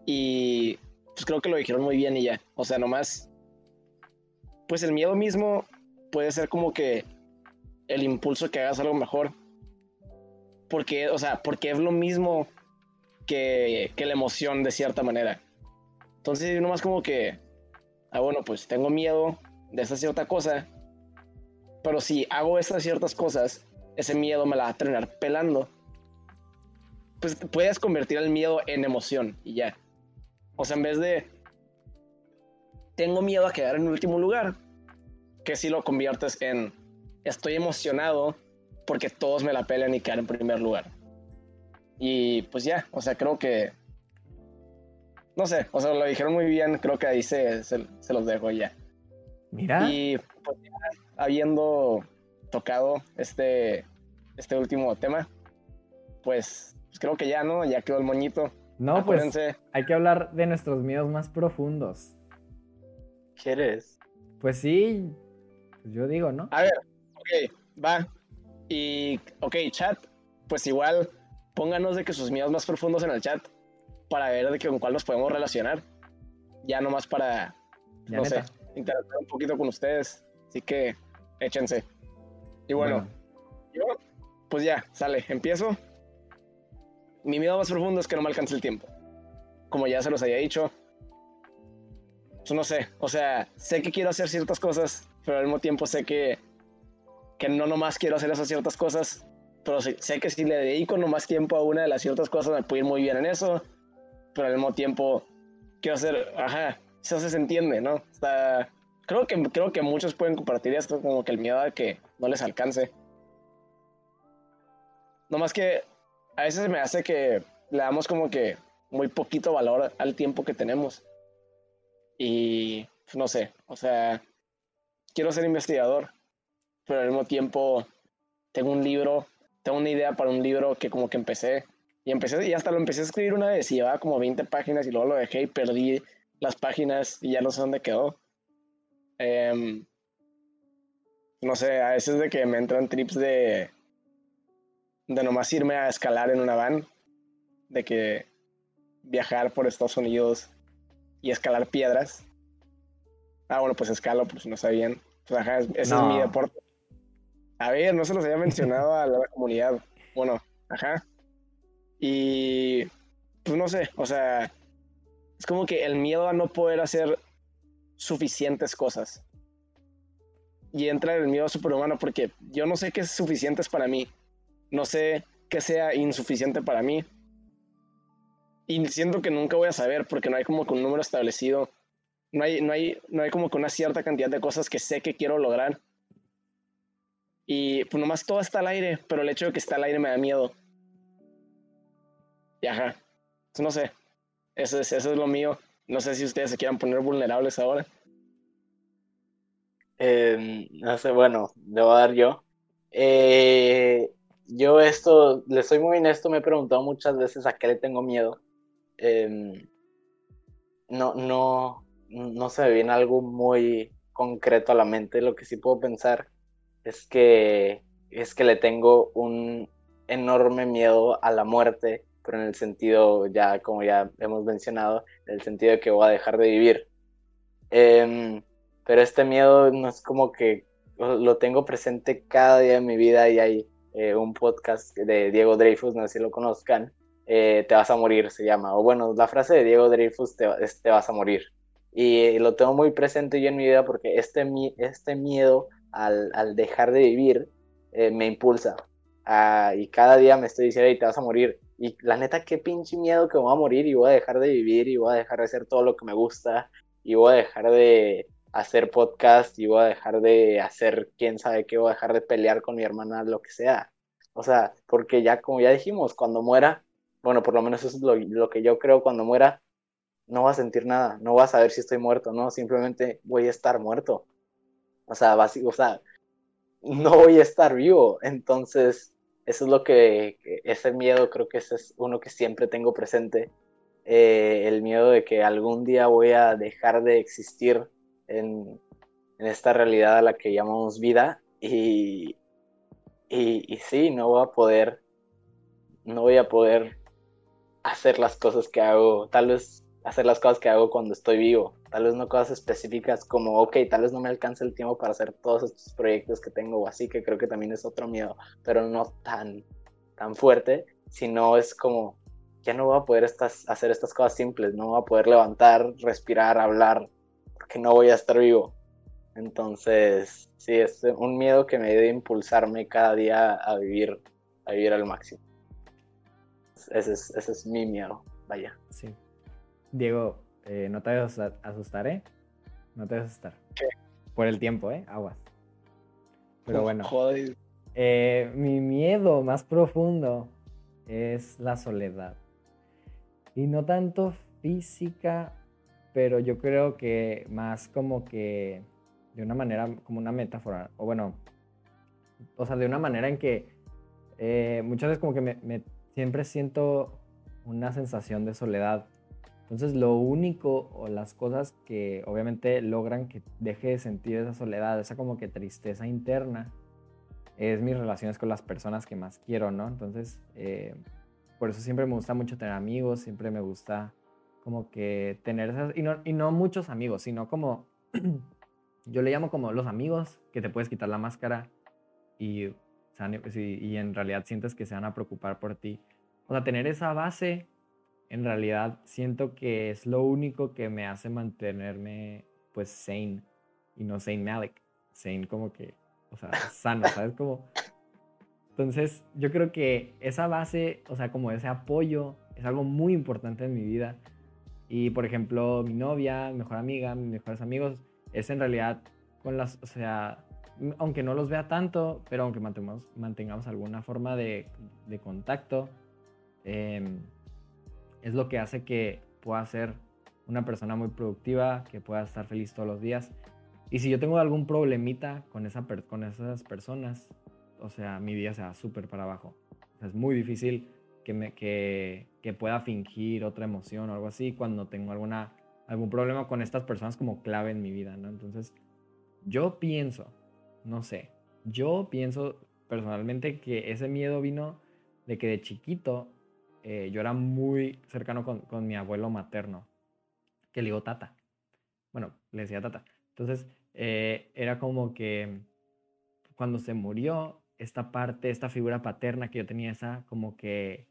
S3: Y pues creo que lo dijeron muy bien y ya. O sea, nomás, pues el miedo mismo puede ser como que el impulso que hagas algo mejor. Porque, o sea, porque es lo mismo que, que la emoción de cierta manera. Entonces, nomás como que, ah, bueno, pues tengo miedo de esta cierta cosa, pero si hago estas ciertas cosas, ese miedo me la va a terminar pelando. Pues puedes convertir el miedo en emoción y ya. O sea, en vez de tengo miedo a quedar en último lugar, que si lo conviertes en estoy emocionado porque todos me la pelean y quedan en primer lugar. Y pues ya, o sea, creo que... No sé, o sea, lo dijeron muy bien, creo que ahí se, se, los dejo ya.
S1: Mira.
S3: Y pues habiendo tocado este, este último tema, pues, pues, creo que ya, ¿no? Ya quedó el moñito.
S1: No, pues
S3: Acuérdense.
S1: hay que hablar de nuestros miedos más profundos.
S2: ¿Quieres?
S1: Pues sí, pues yo digo, ¿no?
S3: A ver, ok, va. Y, ok, chat, pues igual pónganos de que sus miedos más profundos en el chat para ver de que con cuál nos podemos relacionar. Ya nomás para,
S1: Ya
S3: no
S1: neta.
S3: sé, interactuar un poquito con ustedes. Así que échense. Y bueno, yo, pues ya, sale, empiezo. Mi miedo más profundo es que no me alcance el tiempo. Como ya se los había dicho. Pues no sé, o sea, sé que quiero hacer ciertas cosas, pero al mismo tiempo sé que, que no nomás quiero hacer esas ciertas cosas, pero sé, que si le dedico nomás tiempo a una de las ciertas cosas me puedo ir muy bien en eso, pero al mismo tiempo quiero hacer, ajá, eso se entiende, ¿no? Creo, que, creo que muchos pueden compartir esto, como que el miedo a que no les alcance. No más que a veces me hace que le damos como que muy poquito valor al tiempo que tenemos. Y pues, no sé, o sea, quiero ser investigador, pero al mismo tiempo tengo un libro, tengo una idea para un libro que como que empecé. Y empecé, y hasta lo empecé a escribir una vez y llevaba como 20 páginas y luego lo dejé y perdí las páginas y ya no sé dónde quedó. Em, no sé, a veces de que me entran trips de, de nomás irme a escalar en una van, de que viajar por Estados Unidos y escalar piedras. Ah, bueno, pues escalo, por si no sabían. Pues ajá, es- ese es mi deporte. A ver, no se los había [LAUGHS] mencionado a la comunidad. Bueno, ajá. Y pues no sé, o sea, es como que el miedo a no poder hacer suficientes cosas. Y entra el miedo superhumano porque yo no sé qué es suficientes para mí. No sé qué sea insuficiente para mí. Y siento que nunca voy a saber porque no hay como que un número establecido. No hay, no hay, no hay como que una cierta cantidad de cosas que sé que quiero lograr. Y pues nomás todo está al aire, pero el hecho de que está al aire me da miedo. Y ajá. Pues, no sé. Eso es, eso es lo mío. No sé si ustedes se quieran poner vulnerables ahora.
S2: Eh, no sé, bueno, le voy a dar yo. Eh, yo esto, le soy muy honesto, me he preguntado muchas veces a qué le tengo miedo. Eh, no, no, no se me viene algo muy concreto a la mente. Lo que sí puedo pensar es que, es que le tengo un enorme miedo a la muerte, pero en el sentido, ya como ya hemos mencionado, en el sentido de que voy a dejar de vivir. Em, pero este miedo no es como que lo tengo presente cada día de mi vida y hay eh, un podcast de Diego Dreyfus, no sé si lo conozcan, eh, Te vas a morir se llama, o bueno, la frase de Diego Dreyfus te, es Te vas a morir. Y lo tengo muy presente yo en mi vida porque este, este miedo al, al dejar de vivir eh, me impulsa. Ah, y cada día me estoy diciendo, "Ey, te vas a morir. Y la neta, qué pinche miedo que voy a morir y voy a dejar de vivir y voy a dejar de hacer todo lo que me gusta y voy a dejar de hacer podcast y voy a dejar de hacer quién sabe qué, voy a dejar de pelear con mi hermana, lo que sea. O sea, porque ya como ya dijimos, cuando muera, bueno, por lo menos eso es lo, lo que yo creo, cuando muera, no voy a sentir nada, no voy a saber si estoy muerto, no, simplemente voy a estar muerto. O sea, basi- o sea, [LAUGHS] no voy a estar vivo. Entonces, eso es lo que- ese miedo creo que ese es uno que siempre tengo presente. Eh, el miedo de que algún día voy a dejar de existir en, esta realidad a la que llamamos vida y, y, y sí, no voy a poder, no voy a poder hacer las cosas que hago, tal vez hacer las cosas que hago cuando estoy vivo, tal vez no cosas específicas como, ok, tal vez no me alcance el tiempo para hacer todos estos proyectos que tengo o así, que creo que también es otro miedo, pero no tan, tan fuerte, sino es como, ya no voy a poder estas, hacer estas cosas simples, no voy a poder levantar, respirar, hablar, porque no voy a estar vivo. Entonces, sí, es un miedo que me debe impulsarme cada día a vivir, a vivir al máximo. Ese es, ese es mi miedo, vaya.
S1: Sí. Diego, eh, no te vayas a asustar, ¿eh? No te a asustar.
S3: ¿Qué?
S1: Por el tiempo, ¿eh? Aguas. Pero bueno,
S3: Joder.
S1: eh, mi miedo más profundo es la soledad. Y no tanto física, pero yo creo que más como que de una manera, como una metáfora, o bueno, o sea, de una manera en que eh, muchas veces como que me, me- siempre siento una sensación de soledad. Entonces lo único o las cosas que obviamente logran que deje de sentir esa soledad, esa como que tristeza interna, es mis relaciones con las personas que más quiero, ¿no? Entonces, eh, por eso siempre me gusta mucho tener amigos, siempre me gusta como que tener esas, y no, y no muchos amigos, sino como, [CLEARS THROAT] yo le llamo como los amigos que te puedes quitar la máscara y, y en realidad sientes que se van a preocupar por ti. O sea, tener esa base en realidad siento que es lo único que me hace mantenerme pues sane y no sane Malik, sane como que, o sea, [LAUGHS] sano, ¿sabes? Como... Entonces yo creo que esa base, o sea, como ese apoyo es algo muy importante en mi vida. Y por ejemplo, mi novia, mi mejor amiga, mis mejores amigos, es en realidad con las, o sea, aunque no los vea tanto, pero aunque mantengamos, mantengamos alguna forma de, de contacto, eh, es lo que hace que pueda ser una persona muy productiva, que pueda estar feliz todos los días. Y si yo tengo algún problemita con, esa con esas personas, o sea, mi vida se va súper para abajo. es muy difícil que, pueda fingir otra emoción o algo así cuando tengo alguna, algún problema con estas personas como clave en mi vida, ¿no? Entonces, yo pienso, no sé, yo pienso personalmente que ese miedo vino de que de chiquito eh, yo era muy cercano con, mi abuelo materno, que le digo tata. Bueno, le decía tata. Entonces, eh, era como que cuando se murió, esta parte, esta figura paterna que yo tenía, esa como que,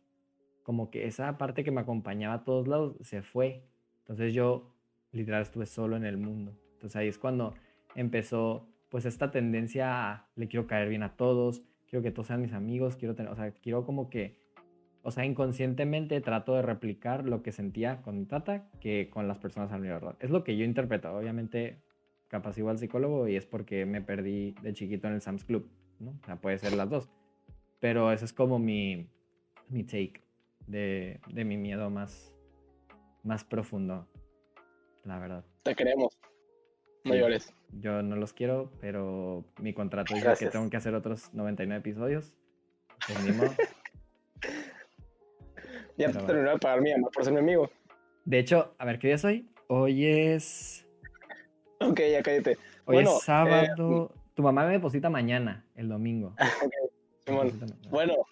S1: como que esa parte que me acompañaba a todos lados, se fue. Entonces yo literal estuve solo en el mundo. Entonces ahí es cuando empezó pues esta tendencia a le quiero caer bien a todos, quiero que todos sean mis amigos, quiero tener, o sea, quiero como que o sea, inconscientemente trato de replicar lo que sentía con mi tata que con las personas a mi verdad. Es lo que yo interpreto. Obviamente, capaz igual psicólogo y es porque me perdí de chiquito en el Sam's Club, ¿no? O sea, puede ser las dos. Pero eso es como mi, mi take de, de mi miedo más, más profundo, la verdad.
S3: Te queremos. Mayores.
S1: yo no los quiero, pero mi contrato dice que tengo que hacer otros 99 episodios. Pues modo. [LAUGHS]
S3: Ya te terminó de pagar mi mamá por ser mi amigo.
S1: De hecho, a ver, ¿qué día es hoy? Hoy es.
S3: Ok, ya cállate.
S1: Hoy es sábado. Eh, tu mamá me deposita mañana, el domingo. [LAUGHS]
S3: Bueno,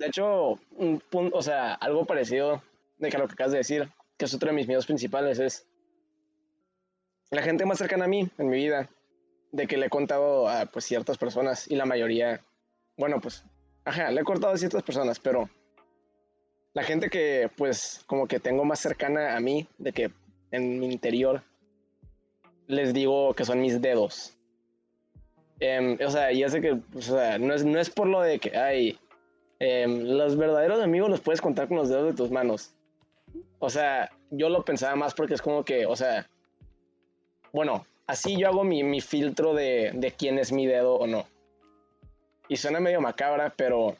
S3: de hecho, un punto, o sea, algo parecido de que lo que acabas de decir, que es otro de mis miedos principales, es la gente más cercana a mí en mi vida, de que le he contado a pues ciertas personas y la mayoría, bueno, pues, ajá, le he contado a ciertas personas, pero la gente que pues como que tengo más cercana a mí, de que en mi interior les digo que son mis dedos. Em, o sea, y hace que, o sea, no es, no es por lo de que, ay, em, los verdaderos amigos los puedes contar con los dedos de tus manos. O sea, yo lo pensaba más porque es como que, o sea, bueno, así yo hago mi, mi filtro de, de quién es mi dedo o no. Y suena medio macabra, pero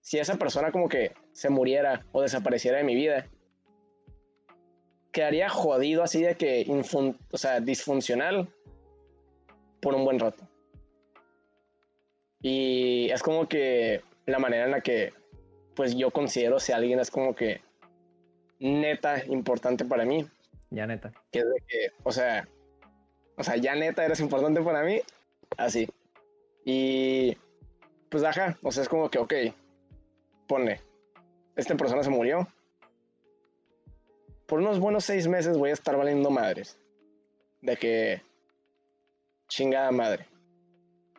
S3: si esa persona como que se muriera o desapareciera de mi vida, quedaría jodido así de que, o sea, disfuncional por un buen rato. Y es como que la manera en la que, pues yo considero si alguien es como que neta importante para mí.
S1: Ya neta.
S3: Que es de que, o sea, o sea, ya neta eres importante para mí. Así. Y pues ajá, o sea, es como que, ok, ponle, esta persona se murió. Por unos buenos seis meses voy a estar valiendo madres. De que chingada madre.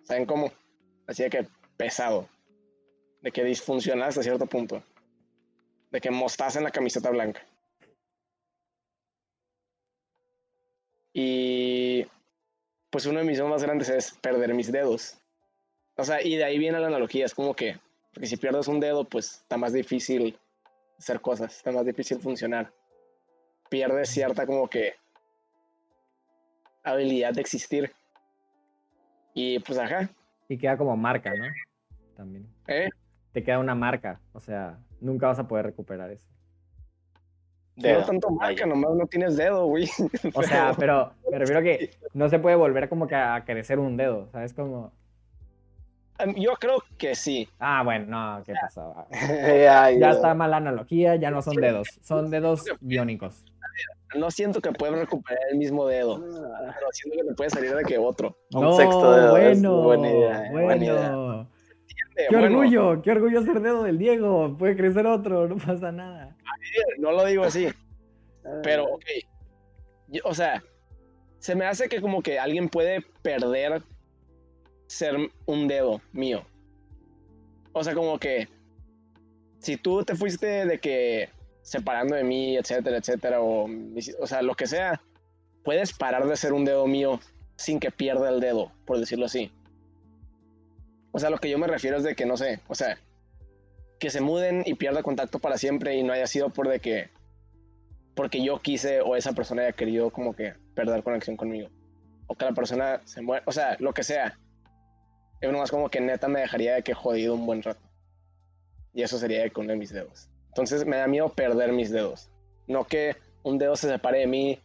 S3: ¿Saben cómo? Así de que pesado. De que disfunciona hasta cierto punto. De que mostaza en la camiseta blanca. Y pues uno de mis más grandes es perder mis dedos. O sea, y de ahí viene la analogía. Es como que porque si pierdes un dedo, pues está más difícil hacer cosas, está más difícil funcionar. Pierdes cierta como que habilidad de existir. Y pues ajá.
S1: Y queda como marca, ¿no? También.
S3: ¿Eh?
S1: Te queda una marca, o sea, nunca vas a poder recuperar eso.
S3: No tanto marca, nomás no tienes dedo, güey.
S1: O sea, pero me refiero a que no se puede volver como que a crecer un dedo, ¿sabes? Como
S3: em, yo creo que sí.
S1: Ah, bueno, no, ¿qué pasó? [LAUGHS]
S2: Ay,
S1: Ya está mala analogía, ya no son dedos, son dedos biónicos.
S3: No siento que puedas recuperar el mismo dedo, pero siento que te puede salir de que otro.
S2: Un sexto dedo, es
S1: bueno,
S2: buena idea, eh,
S1: bueno.
S2: buena idea.
S3: Eh,
S1: Qué
S3: bueno,
S1: orgullo, qué orgullo ser dedo del Diego. Puede crecer otro, no pasa nada.
S3: No lo digo así, [LAUGHS] pero ok. Yo- o sea, se me hace que como que alguien puede perder ser un dedo mío. O sea, como que si tú te fuiste de que separando de mí, etcétera, etcétera, o, o sea, lo que sea, puedes parar de ser un dedo mío sin que pierda el dedo, por decirlo así. O sea, lo que yo me refiero es de que, no sé, o sea, que se muden y pierda contacto para siempre y no haya sido por de que, porque yo quise o esa persona haya querido como que perder conexión conmigo. O que la persona se muera, o sea, lo que sea. Es nomás como que neta me dejaría de que jodido un buen rato. Y eso sería de con uno de mis dedos. Entonces me da miedo perder mis dedos. No que un dedo se separe de mí,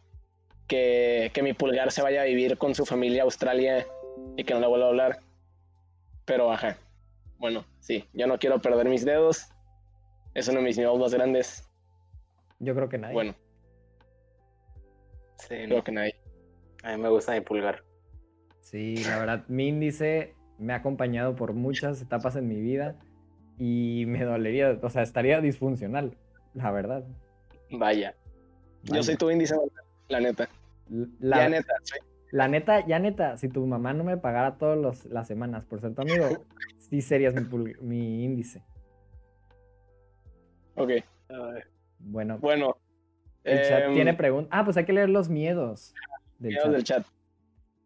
S3: que, que mi pulgar se vaya a vivir con su familia a Australia y que no le vuelva a hablar. Pero ajá. Bueno, sí, yo no quiero perder mis dedos. Es uno de mis miedos más grandes.
S1: Yo creo que nadie.
S3: Bueno,
S2: Sí, no,
S3: creo que nadie.
S2: a mí me gusta mi pulgar.
S1: Sí, la verdad, mi índice me ha acompañado por muchas etapas en mi vida y me dolería, o sea, estaría disfuncional, la verdad.
S2: Vaya.
S3: Yo soy tu índice, la neta.
S1: La,
S3: ya neta, soy-
S1: la neta, ya neta, si tu mamá no me pagara todas las semanas por ser tu amigo, [LAUGHS] sí serías mi, mi índice.
S3: Ok,
S1: Bueno,
S3: bueno.
S1: el chat
S3: em,
S1: tiene preguntas. Ah, pues hay que leer los miedos del
S3: miedos
S1: chat.
S3: del chat.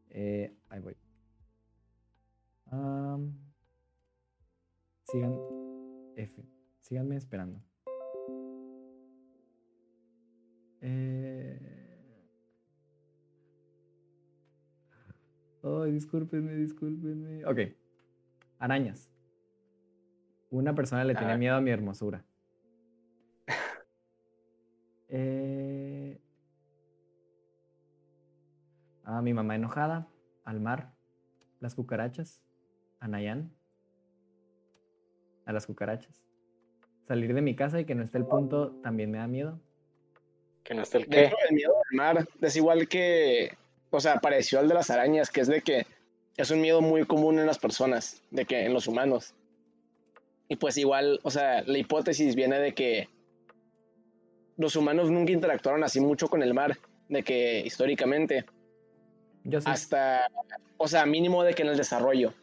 S1: Eh, ahí voy. Sigan. F. Síganme esperando. Eh... Ay, discúlpenme, discúlpenme. Ok. Arañas. Una persona le tiene
S2: Ah.
S1: miedo a mi hermosura. [LAUGHS] Eh... A mi mamá enojada, al mar, las cucarachas, a Nayan, a las cucarachas. Salir de mi casa y que no esté el punto también me da miedo.
S2: Que no esté el qué.
S3: hecho, el miedo del mar es igual que, o sea, pareció al de las arañas, que es de que es un miedo muy común en las personas, de que en los humanos. Y pues igual, o sea, la hipótesis viene de que los humanos nunca interactuaron así mucho con el mar, de que históricamente,
S1: Yo sí.
S3: hasta, o sea, mínimo de que en el desarrollo,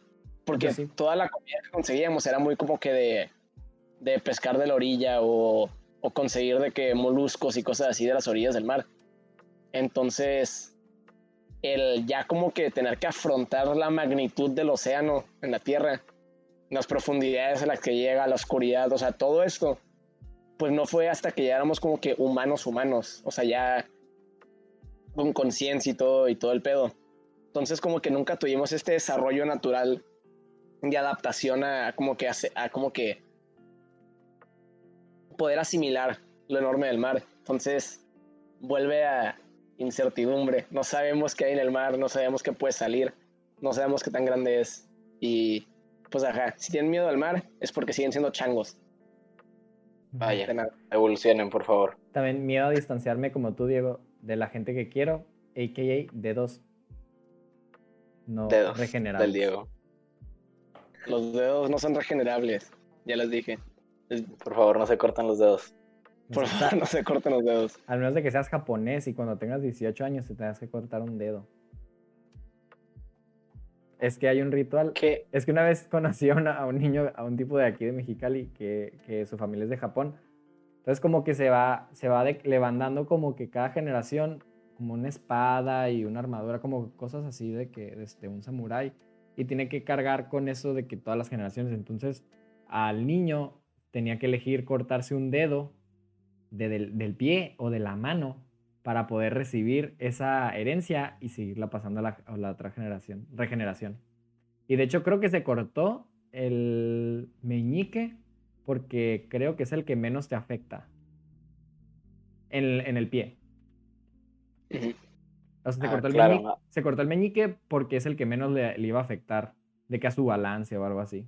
S3: porque
S1: sí.
S3: toda la comida que conseguíamos era muy como que de, de pescar de la orilla o, o conseguir de que moluscos y cosas así de las orillas del mar. Entonces, el ya como que tener que afrontar la magnitud del océano en la Tierra, las profundidades a las que llega, la oscuridad, o sea, todo esto, pues no fue hasta que ya éramos como que humanos humanos, o sea, ya con conciencia y todo y todo el pedo. Entonces como que nunca tuvimos este desarrollo natural de adaptación a, como que hace- a como que poder asimilar lo enorme del mar. Entonces vuelve a incertidumbre. No sabemos qué hay en el mar, no sabemos qué puede salir, no sabemos qué tan grande es. Y pues ajá, si tienen miedo al mar es porque siguen siendo changos.
S2: Vaya. Evolucionen, por favor.
S1: También miedo a distanciarme como tú, Diego, de la gente que quiero, a.k.a. dedos no
S2: Dedos
S1: regenerables.
S2: del Diego.
S3: Los dedos no son regenerables, ya les dije.
S2: Por favor, no se cortan los dedos.
S3: Por favor, [LAUGHS] no se corten los dedos.
S1: Al menos de que seas japonés y cuando tengas 18 años te tengas que cortar un dedo. Es que hay un ritual.
S2: ¿Qué?
S1: Es que una vez conocí a, una- a un niño, a un tipo de aquí de Mexicali, que, que su familia es de Japón. Entonces como que se va, se va de- le van dando como que cada generación como una espada y una armadura, como cosas así de que desde un samurái. Y tiene que cargar con eso de que todas las generaciones. Entonces al niño tenía que elegir cortarse un dedo de- del, del pie o de la mano para poder recibir esa herencia y seguirla pasando a la, a la otra generación, regeneración. Y de hecho creo que se cortó el meñique porque creo que es el que menos te afecta en, el- en el pie. O sea, se,
S2: Ah,
S1: cortó el
S2: claro,
S1: meñique,
S2: no.
S1: se cortó el meñique porque es el que menos le, le iba a afectar de que a su balance o algo así.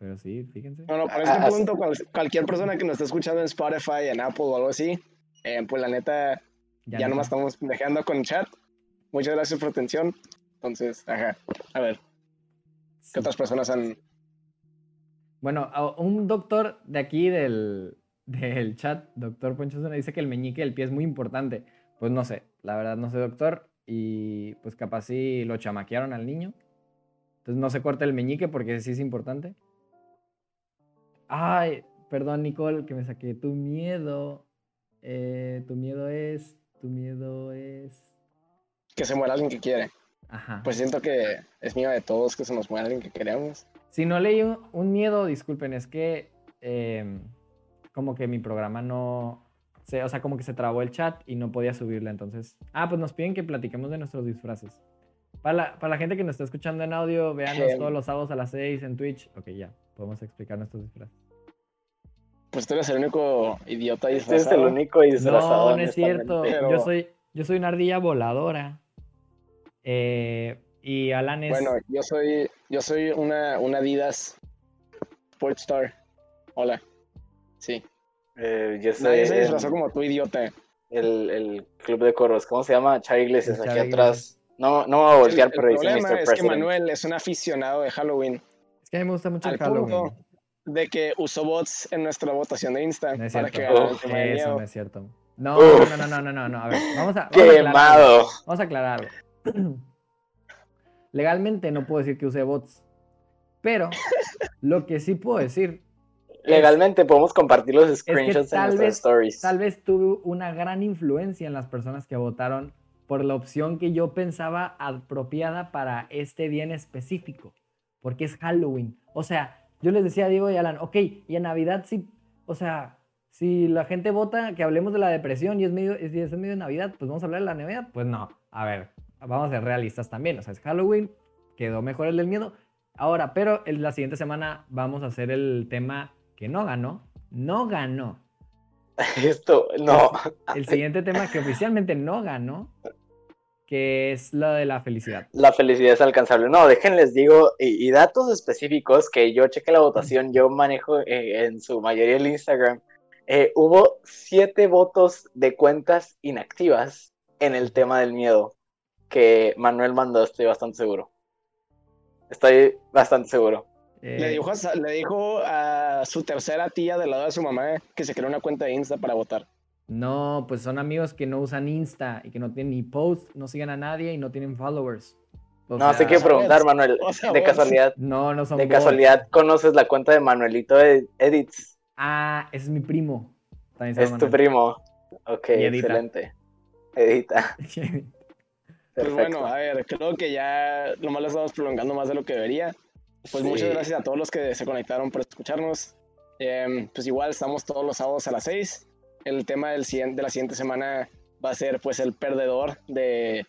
S1: Pero sí, fíjense.
S3: Bueno, para este punto, cualquier persona que nos esté escuchando en Spotify, en Apple o algo así, eh, pues la neta, ya, nomás estamos dejando con chat. Muchas gracias por atención. Entonces, ajá, a ver, ¿qué otras personas han...?
S1: Bueno, un doctor de aquí del, [LAUGHS] del chat, doctor Poncho dice que el meñique del pie es muy importante. Pues no sé, la verdad no sé, doctor. Y pues capaz sí lo chamaquearon al niño. Entonces no se corta el meñique porque sí es importante. Ay, perdón Nicole, que me saqué tu miedo. Eh, tu miedo es, tu miedo es...
S3: Que se muera alguien que quiere. Ajá. Pues siento que es miedo de todos que se nos muera alguien que queremos.
S1: Si no leí un, miedo, disculpen, es que em, como que mi programa no... o sea, como que se trabó el chat y no podía subirla, entonces... Ah, pues nos piden que platiquemos de nuestros disfraces. Para la, para la gente que nos está escuchando en audio, véanos todos los sábados a las 6 en Twitch. Ok, ya, podemos explicar nuestros disfraces.
S3: Pues tú eres el único idiota
S2: disfrazado. Este es el único disfrazado.
S1: No, no es cierto. Yo, soy, yo soy una ardilla voladora. Eh, y Alan es...
S3: Bueno, yo soy, yo soy una, una Adidas Sportstar. Hola. Sí.
S2: Eh, yo soy Nadie
S3: se disfrazó como tú, idiota.
S2: El, el, club de coros. ¿Cómo se llama? Char Iglesias, aquí atrás. No, no me voy a voltear, pero dice
S3: Mr. Es que Manuel es un aficionado de Halloween.
S1: Es que a mí me gusta mucho el Halloween
S3: de que usó bots en nuestra votación de Insta
S1: no es
S3: para que
S1: Eso no es cierto. No, no, no, no, no, no, no, A ver, vamos a. Vamos vamos a aclararlo. [CLEARS THROAT] Legalmente no puedo decir que use bots. Pero lo que sí puedo decir.
S2: Legalmente podemos compartir los screenshots en nuestras stories.
S1: Tal vez tuve una gran influencia en las personas que votaron por la opción que yo pensaba apropiada para este día en específico. Porque es Halloween. O sea, yo les decía a Diego y Alan, ok, y en Navidad sí, o sea, si la gente vota que hablemos de la depresión y es medio, es, es medio de Navidad, pues vamos a hablar de la Navidad. Pues no, a ver, vamos a ser realistas también. O sea, es Halloween, quedó mejor el del miedo. Ahora, pero en la siguiente semana vamos a hacer el tema que no ganó. No ganó. [LAUGHS]
S2: Esto, no.
S1: El siguiente tema que oficialmente no ganó que es lo de la felicidad.
S2: La felicidad es alcanzable. No, déjenles digo, y, datos específicos que yo chequé la votación, yo manejo eh, en su mayoría el Instagram. Eh, hubo siete votos de cuentas inactivas en el tema del miedo que Manuel mandó, estoy bastante seguro. Estoy bastante seguro.
S3: Le, dijo a, le dijo a su tercera tía del lado de su mamá que se creó una cuenta de Insta para votar.
S1: No, pues son amigos que no usan Insta y que no tienen ni post, no siguen a nadie y no tienen followers.
S2: no, sé qué preguntar, Manuel. de casualidad.
S1: No, no son.
S2: De casualidad, ¿conoces la cuenta de Manuelito Edits?
S1: Ah, ese es mi primo.
S2: es tu primo. Ok, excelente. Edita. [LAUGHS]
S3: pues bueno, a ver, creo que ya nomás lo estamos prolongando más de lo que debería. Pues muchas gracias a todos los que se conectaron por escucharnos. Em, pues igual estamos todos los sábados a las 6 el tema del, de la siguiente semana va a ser pues el perdedor de,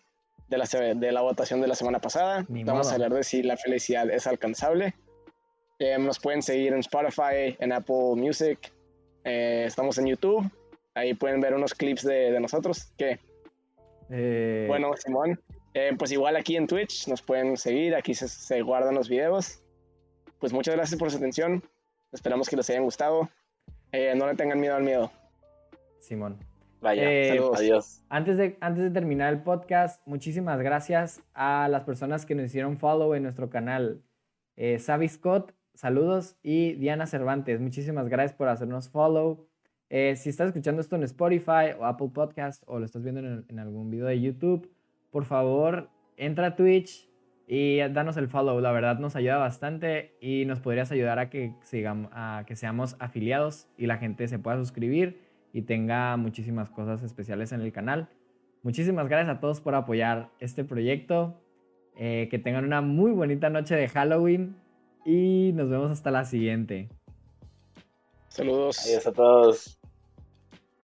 S3: de, la, de la votación de la semana pasada. Vamos a hablar de si la felicidad es alcanzable. Eh, nos pueden seguir en Spotify, en Apple Music. Eh, estamos en YouTube. Ahí pueden ver unos clips de, de nosotros. ¿Qué? Eh, bueno, Simón. pues igual aquí en Twitch nos pueden seguir. Aquí se, se guardan los videos. Pues muchas gracias por su atención. Esperamos que les hayan gustado. no le tengan miedo al miedo.
S1: Simón.
S2: Vaya, eh, adiós.
S1: Antes de, antes de terminar el podcast, muchísimas gracias a las personas que nos hicieron follow en nuestro canal. Eh, Scott, saludos. Y Diana Cervantes, muchísimas gracias por hacernos follow. Eh, si estás escuchando esto en Spotify o Apple Podcast o lo estás viendo en, algún video de YouTube, por favor, entra a Twitch y danos el follow. La verdad nos ayuda bastante y nos podrías ayudar a que, sigamos, a que seamos afiliados y la gente se pueda suscribir y tenga muchísimas cosas especiales en el canal. Muchísimas gracias a todos por apoyar este proyecto. Eh, que tengan una muy bonita noche de Halloween y nos vemos hasta la siguiente.
S3: Saludos.
S2: Adiós a todos.